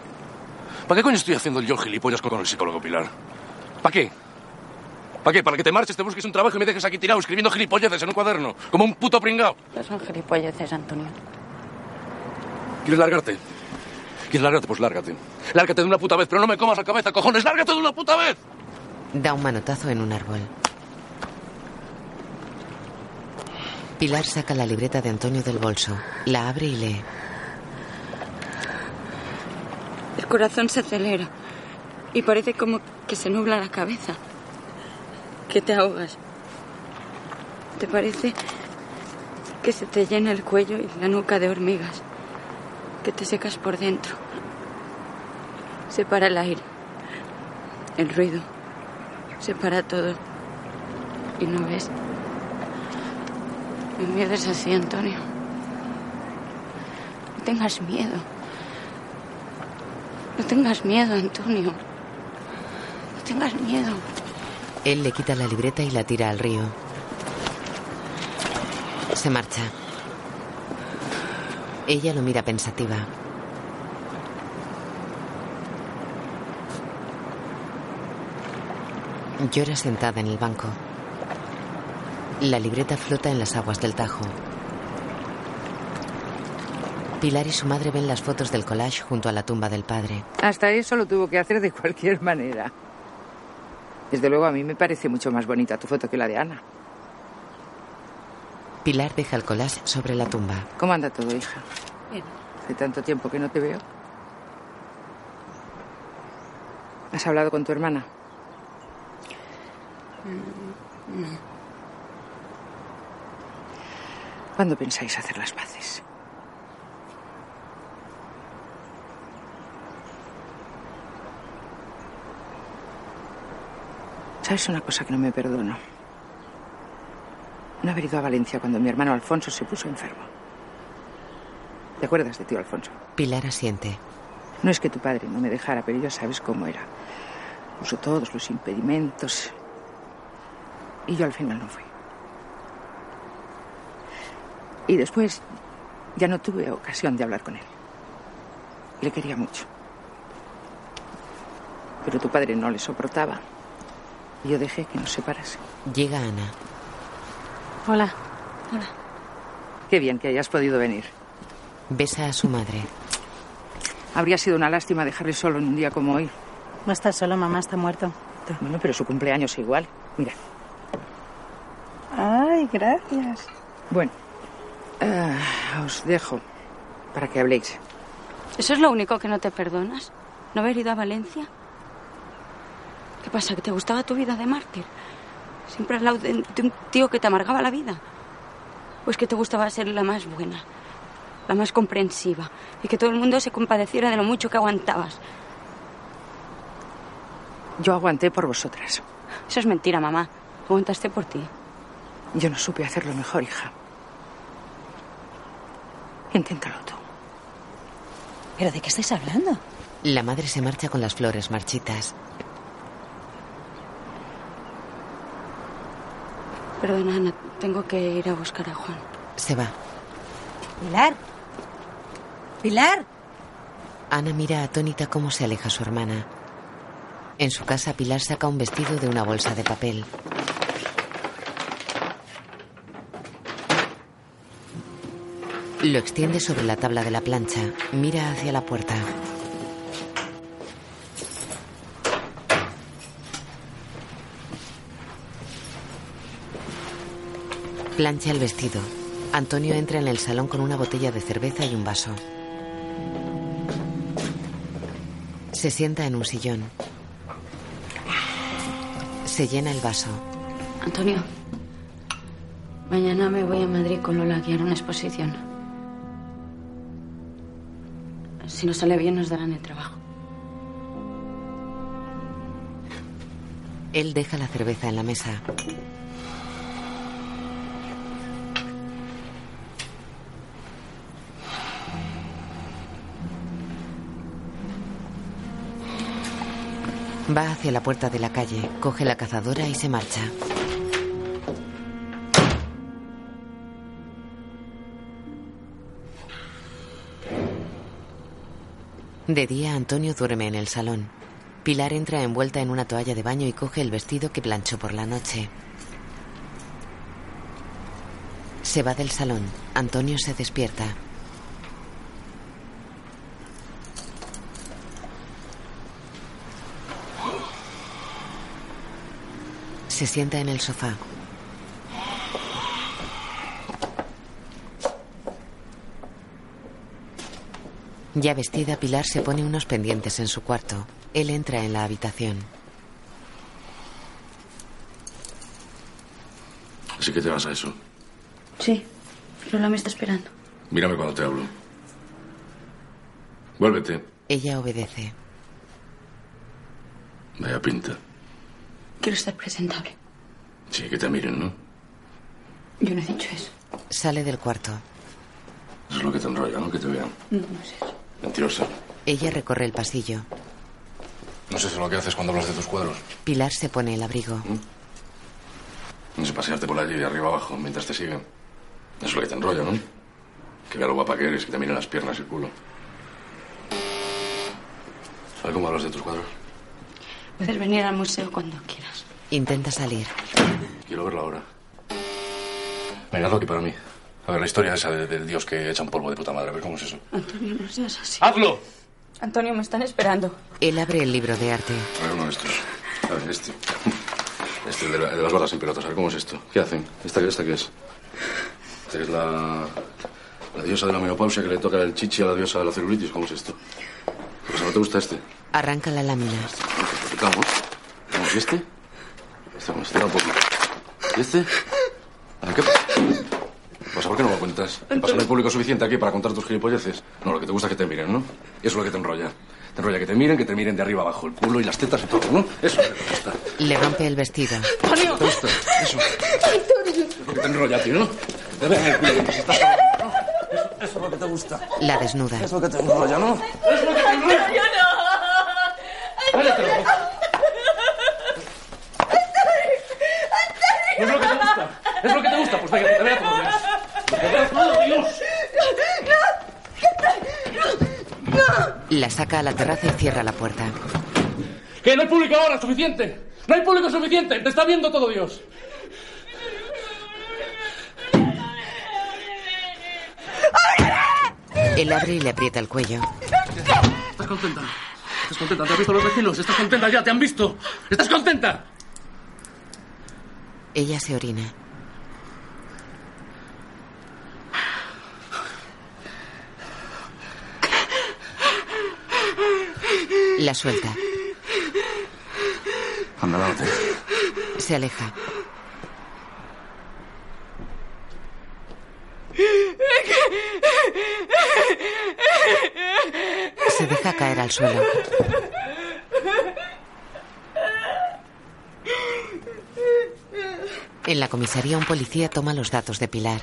¿Para qué coño estoy haciendo yo gilipollas con el psicólogo Pilar? ¿Para qué? ¿Para qué? ¿Para que te marches, te busques un trabajo y me dejes aquí tirado escribiendo gilipolleces en un cuaderno? Como un puto pringao. No son gilipolleces, Antonio. ¿Quieres largarte? ¿Quieres largarte? Pues lárgate. Lárgate de una puta vez, pero no me comas la cabeza, cojones. ¡Lárgate de una puta vez! Da un manotazo en un árbol. Pilar saca la libreta de Antonio del bolso, la abre y lee. El corazón se acelera y parece como que se nubla la cabeza, que te ahogas. Te parece que se te llena el cuello y la nuca de hormigas, que te secas por dentro. Se para el aire, el ruido, se para todo y no ves. El miedo es así, Antonio. No tengas miedo. No tengas miedo, Antonio. No tengas miedo. Él le quita la libreta y la tira al río. Se marcha. Ella lo mira pensativa. Llora sentada en el banco. La libreta flota en las aguas del Tajo. Pilar y su madre ven las fotos del collage junto a la tumba del padre. Hasta eso lo tuvo que hacer de cualquier manera. Desde luego a mí me parece mucho más bonita tu foto que la de Ana. Pilar deja el collage sobre la tumba. ¿Cómo anda todo, hija? Bien. Hace tanto tiempo que no te veo. ¿Has hablado con tu hermana? Mm, No. ¿Cuándo pensáis hacer las paces? ¿Sabes una cosa que no me perdono? No haber ido a Valencia cuando mi hermano Alfonso se puso enfermo. ¿Te acuerdas de tío Alfonso? Pilar asiente. No es que tu padre no me dejara, pero ya sabes cómo era. Puso todos los impedimentos. Y yo al final no fui. Y después ya no tuve ocasión de hablar con él. Le quería mucho. Pero tu padre no le soportaba. Yo dejé que nos separase. Llega Ana. Hola. Hola. Qué bien que hayas podido venir. Besa a su madre. Habría sido una lástima dejarle solo en un día como hoy. No está solo, mamá está muerto. Bueno, pero su cumpleaños igual. Mira. Ay, gracias. Bueno, ah, os dejo para que habléis. ¿Eso es lo único que no te perdonas? ¿No haber ido a Valencia? ¿Qué pasa? ¿Que te gustaba tu vida de mártir? Siempre al lado de, de un tío que te amargaba la vida. ¿O es que te gustaba ser la más buena, la más comprensiva y que todo el mundo se compadeciera de lo mucho que aguantabas? Yo aguanté por vosotras. Eso es mentira, mamá. Aguantaste por ti. Yo no supe hacerlo mejor, hija. Inténtalo tú. ¿Pero de qué estáis hablando? La madre se marcha con las flores marchitas. Perdona, Ana, tengo que ir a buscar a Juan. Se va. Pilar. Pilar. Ana mira atónita cómo se aleja su hermana. En su casa, Pilar saca un vestido de una bolsa de papel. Lo extiende sobre la tabla de la plancha. Mira hacia la puerta. Plancha el vestido. Antonio entra en el salón con una botella de cerveza y un vaso. Se sienta en un sillón. Se llena el vaso. Antonio, mañana me voy a Madrid con Lola a guiar una exposición. Si no sale bien, nos darán el trabajo. Él deja la cerveza en la mesa. Va hacia la puerta de la calle, coge la cazadora y se marcha. De día, Antonio duerme en el salón. Pilar entra envuelta en una toalla de baño y coge el vestido que planchó por la noche. Se va del salón. Antonio se despierta. Se sienta en el sofá. Ya vestida, Pilar se pone unos pendientes en su cuarto. Él entra en la habitación. Así que te vas a eso. Sí, Lola me está esperando. Mírame cuando te hablo. Vuélvete. Ella obedece. Vaya pinta. Quiero estar presentable. Sí, que te miren, ¿no? Yo no he dicho eso. Sale del cuarto. Eso es lo que te enrolla, ¿no? Que te vean. No, no es eso. Mentirosa. Ella recorre el pasillo. No sé si es lo que haces cuando hablas de tus cuadros. Pilar se pone el abrigo. No sé pasearte por allí de arriba abajo mientras te siguen. Eso es lo que te enrolla, ¿no? Que vea lo guapa que eres, que te miren las piernas y el culo. ¿Sabes cómo hablas de tus cuadros? Puedes venir al museo cuando quieras. Intenta salir. Quiero verla ahora. Venga, hazlo aquí para mí. A ver, la historia esa de- del dios que echa un polvo de puta madre. A ver cómo es eso. Antonio, no seas así. ¡Hazlo! Antonio, me están esperando. Él abre el libro de arte. A ver, uno de estos. A ver, este. Este, el de, la- el de las barras sin pelotas. A ver, ¿cómo es esto? ¿Qué hacen? ¿Esta, esta qué es? Esta que es la... La diosa de la menopausia que le toca el chichi a la diosa de la celulitis. ¿Cómo es esto? Pues ¿no te gusta este? Arranca la lámina. ¿Vamos? ¿Y este? Este, un poco. ¿Y este? A ver, ¿qué pasa? Pues ¿por qué no lo cuentas? ¿Qué pasa? ¿No hay público suficiente aquí para contar tus gilipolleces? No, lo que te gusta es que te miren, ¿no? Eso es lo que te enrolla. Te enrolla que te miren, que te miren de arriba abajo, el culo y las tetas y todo, ¿no? Eso es lo que te gusta. Le rompe el vestido. ¿Te gusta? Eso. Es lo que te enrolla a ti, ¿no? Que te vean el culo mientras estás hablando, ¿no? Eso, eso es lo que te gusta. La desnuda. Es lo que te enrolla, ¿no? Es lo que te enrolla. Es lo que te gusta. Es lo que te gusta. Pues venga, te vea todo, Dios. La saca a la terraza y cierra la puerta. Que no hay público ahora, suficiente. No hay público suficiente. Te está viendo todo Dios. Él abre y le aprieta el cuello. ¿Estás contenta? ¿Estás contenta? ¿Te han visto los vecinos? ¿Estás contenta ya? ¿Te han visto? ¿Estás contenta? Ella se orina. La suelta. Anda, lávate. Se aleja. Se deja caer al suelo. En la comisaría un policía toma los datos de Pilar.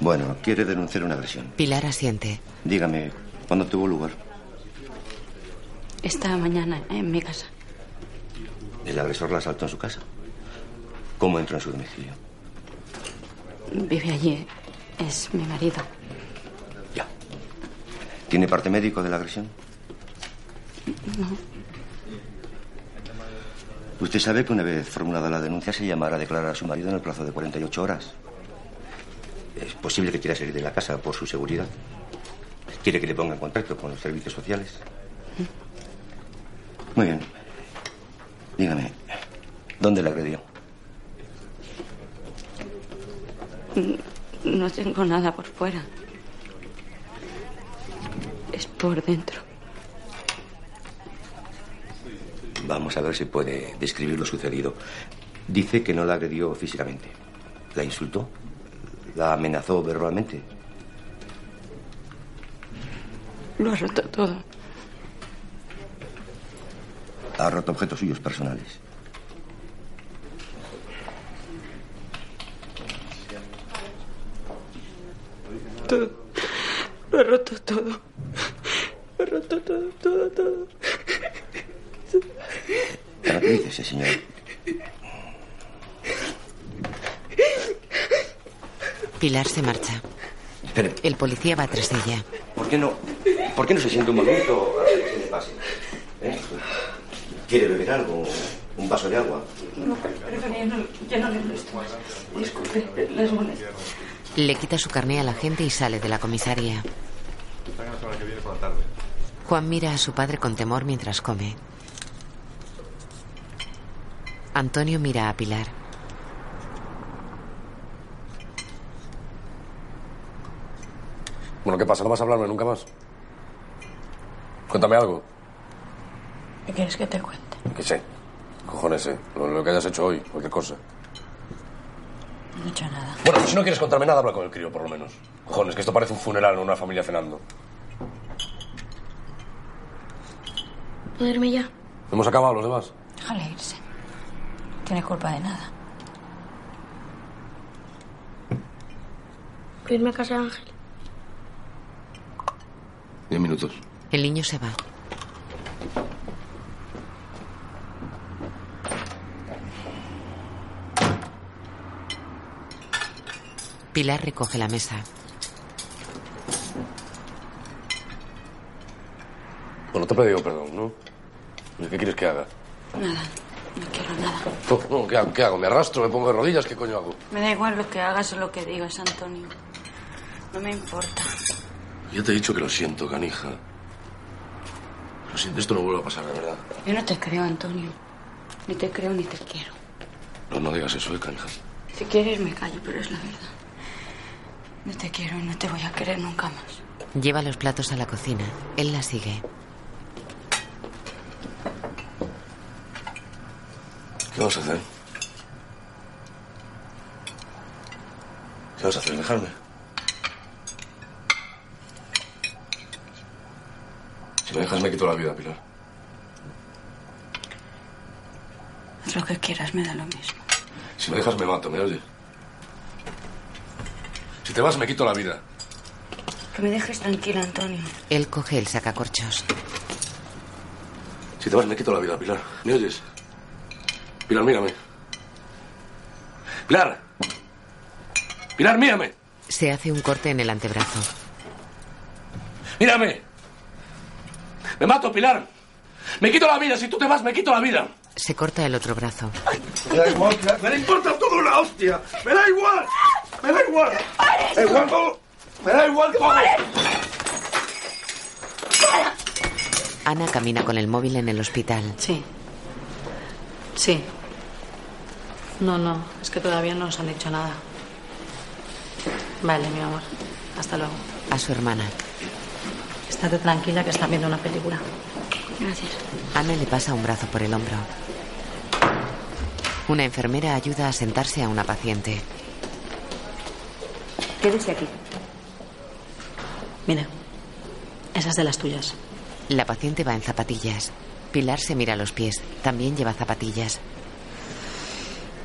Bueno, quiere denunciar una agresión. Pilar asiente. Dígame, ¿cuándo tuvo lugar? Esta mañana en mi casa. ¿El agresor la asaltó en su casa? ¿Cómo entró en su domicilio? Vive allí. Es mi marido. ¿Tiene parte médico de la agresión? No. Usted sabe que una vez formulada la denuncia se llamará a declarar a su marido en el plazo de 48 horas. Es posible que quiera salir de la casa por su seguridad. ¿Quiere que le ponga en contacto con los servicios sociales? Muy bien. Dígame, ¿dónde la agredió? No tengo nada por fuera. Es por dentro. Vamos a ver si puede describir lo sucedido. Dice que no la agredió físicamente. ¿La insultó? ¿La amenazó verbalmente? Lo ha roto todo. Ha roto objetos suyos personales. Todo. Lo ha roto todo. Lo ha roto todo, todo, todo. Tranquilícese, señor. Pilar se marcha. Espere, El policía va tras ella. ¿por qué no, por qué no se siente un momento a ver qué le pase? ¿Eh? ¿Quiere beber algo? ¿Un vaso de agua? No, prefería no, ya no le molesto más. Disculpe, les molesto. Le quita su carné a la gente y sale de la comisaría. Que. Juan mira a su padre con temor mientras come. Antonio mira a Pilar. Bueno, ¿qué pasa? ¿No vas a hablarme nunca más? Cuéntame algo. ¿Qué quieres que te cuente? Que sé. Cojones, eh. Lo, lo que hayas hecho hoy, cualquier cosa. No he hecho nada. Bueno, si no quieres contarme nada, habla con el crío, por lo menos. Cojones, que esto parece un funeral, no una familia cenando. ¿Puedo irme ya? ¿Hemos acabado los demás? Déjale irse. No tiene culpa de nada. ¿Puedo irme a casa de Ángel? Diez minutos. El niño se va. Pilar recoge la mesa. Bueno, te he pedido perdón, ¿no? ¿Qué quieres que haga? Nada. No quiero nada. No, no, ¿qué hago? ¿Qué hago? ¿Me arrastro? ¿Me pongo de rodillas? ¿Qué coño hago? Me da igual lo que hagas o lo que digas, Antonio. No me importa. Ya te he dicho que lo siento, canija. Lo siento, esto no vuelve a pasar, de verdad. Yo no te creo, Antonio. Ni te creo ni te quiero. No, no digas eso, eh, canija. Si quieres me callo, pero es la verdad. No te quiero y no te voy a querer nunca más. Lleva los platos a la cocina. Él la sigue. ¿Qué vas a hacer? ¿Qué vas a hacer? ¿Dejarme? Si me dejas me quito la vida, Pilar. Haz lo que quieras, me da lo mismo. Si me dejas me mato, ¿me oyes? Si te vas me quito la vida. Que me dejes tranquila, Antonio. Él coge el sacacorchos. Si te vas me quito la vida, Pilar. ¿Me oyes? Pilar, mírame. Pilar. Pilar, mírame. Se hace un corte en el antebrazo. Mírame. Me mato, Pilar. Me quito la vida. Si tú te vas, me quito la vida. Se corta el otro brazo. Me da igual, me da importa todo la hostia. Me da igual. Me da igual. Me da igual todo. Me da igual todo. Ana camina con el móvil en el hospital. Sí. Sí. No, no, es que todavía no nos han dicho nada. Vale, mi amor. Hasta luego. A su hermana. Estate tranquila que están viendo una película. Gracias. Ana le pasa un brazo por el hombro. Una enfermera ayuda a sentarse a una paciente. Quédese aquí. Mira, esas de las tuyas. La paciente va en zapatillas. Pilar se mira los pies. También lleva zapatillas.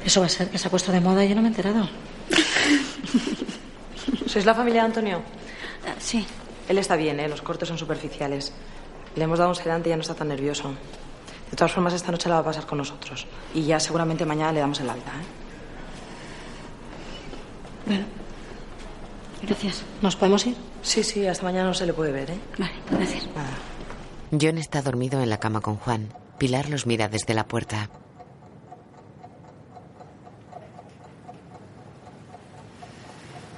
Eso va a ser que se ha puesto de moda y yo no me he enterado. [LAUGHS] ¿Sois la familia de Antonio? Sí. Él está bien, ¿eh? Los cortes son superficiales. Le hemos dado un sedante y ya no está tan nervioso. De todas formas, esta noche la va a pasar con nosotros. Y ya seguramente mañana le damos el alta, ¿eh? Bueno. Gracias. ¿Nos podemos ir? Sí, sí, hasta mañana no se le puede ver, ¿eh? Vale, gracias. John está dormido en la cama con Juan. Pilar los mira desde la puerta.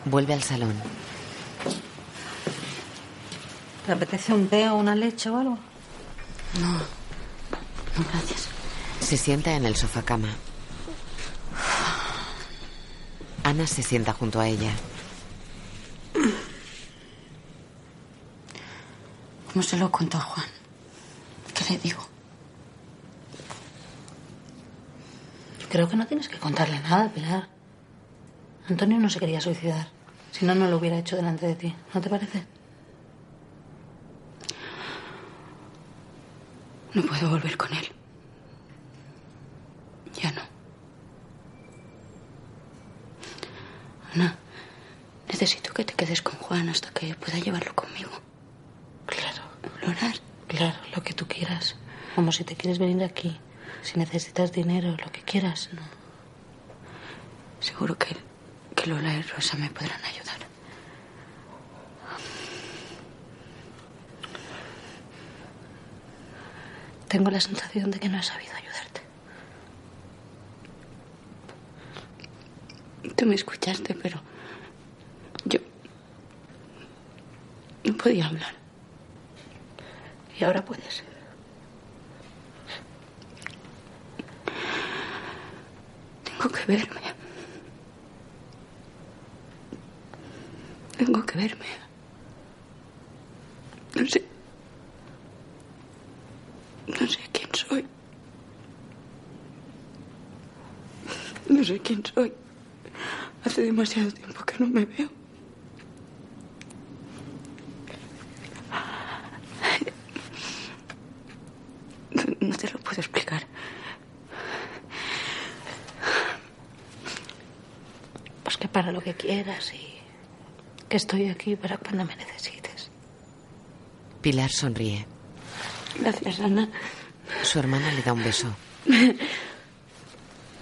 Vuelve al salón. ¿Te apetece un té o una leche o algo? No. No, gracias. Se sienta en el sofá cama. Ana se sienta junto a ella. ¿Cómo se lo cuento a Juan? ¿Qué le digo? Creo que no tienes que contarle nada, Pilar. Antonio no se quería suicidar. Si no, no lo hubiera hecho delante de ti. ¿No te parece? No puedo volver con él. Ya no. Ana, necesito que te quedes con Juan hasta que pueda llevarlo conmigo. Claro. Explorar. Claro, lo que tú quieras. Como si te quieres venir aquí. Si necesitas dinero, lo que quieras. No. Seguro que, que Lola y Rosa me podrán ayudar. Tengo la sensación de que no he sabido ayudarte. Tú me escuchaste, pero yo no podía hablar. Y ahora puedes. Tengo que verme. Tengo que verme. No sé. No sé quién soy. No sé quién soy. Hace demasiado tiempo que no me veo. No, te lo puedo explicar. Pues que para lo que quieras y que estoy aquí para cuando me necesites. Pilar sonríe. Gracias, Ana. Su hermana le da un beso.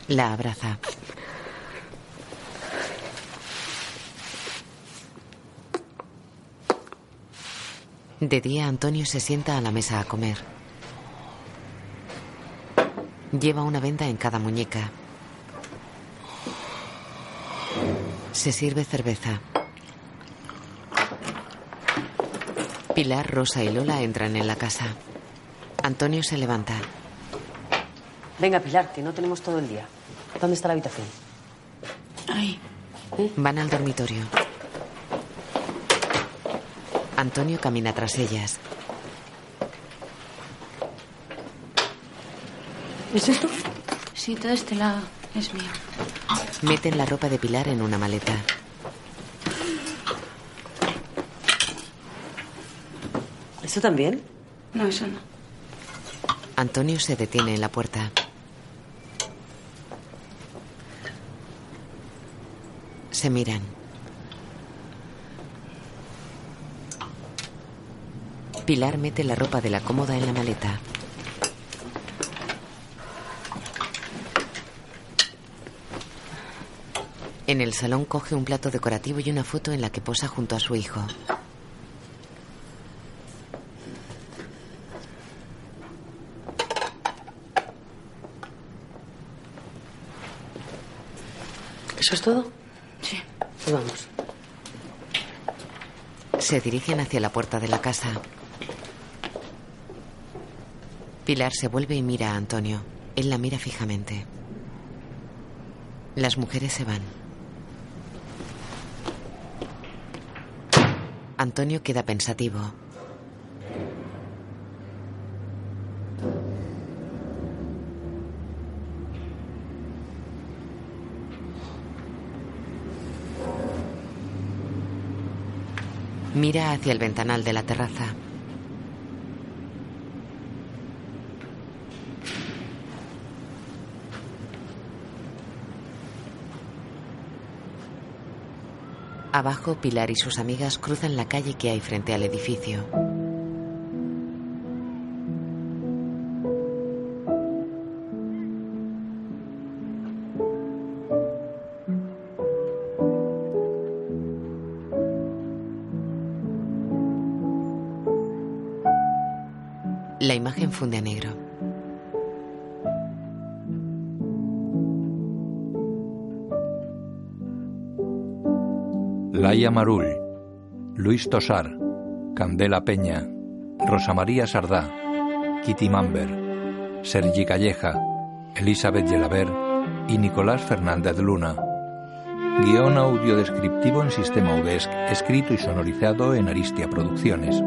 La abraza. De día, Antonio se sienta a la mesa a comer. Lleva una venda en cada muñeca. Se sirve cerveza. Pilar, Rosa y Lola entran en la casa. Antonio se levanta. Venga, Pilar, que no tenemos todo el día. ¿Dónde está la habitación? Ay. Van al dormitorio. Antonio camina tras ellas. ¿Es esto? Sí, todo este lado es mío. Meten la ropa de Pilar en una maleta. ¿Esto también? No, eso no. Antonio se detiene en la puerta. Se miran. Pilar mete la ropa de la cómoda en la maleta. En el salón coge un plato decorativo y una foto en la que posa junto a su hijo. ¿Eso es todo? Sí. Pues vamos. Se dirigen hacia la puerta de la casa. Pilar se vuelve y mira a Antonio. Él la mira fijamente. Las mujeres se van. Antonio queda pensativo. Mira hacia el ventanal de la terraza. Abajo, Pilar y sus amigas cruzan la calle que hay frente al edificio. Luis Tosar, Candela Peña, Rosa María Sardá, Kitty Mamber, Sergi Calleja, Elizabeth Gelabert y Nicolás Fernández Luna. Guión audiodescriptivo en sistema UDESC, escrito y sonorizado en Aristia Producciones.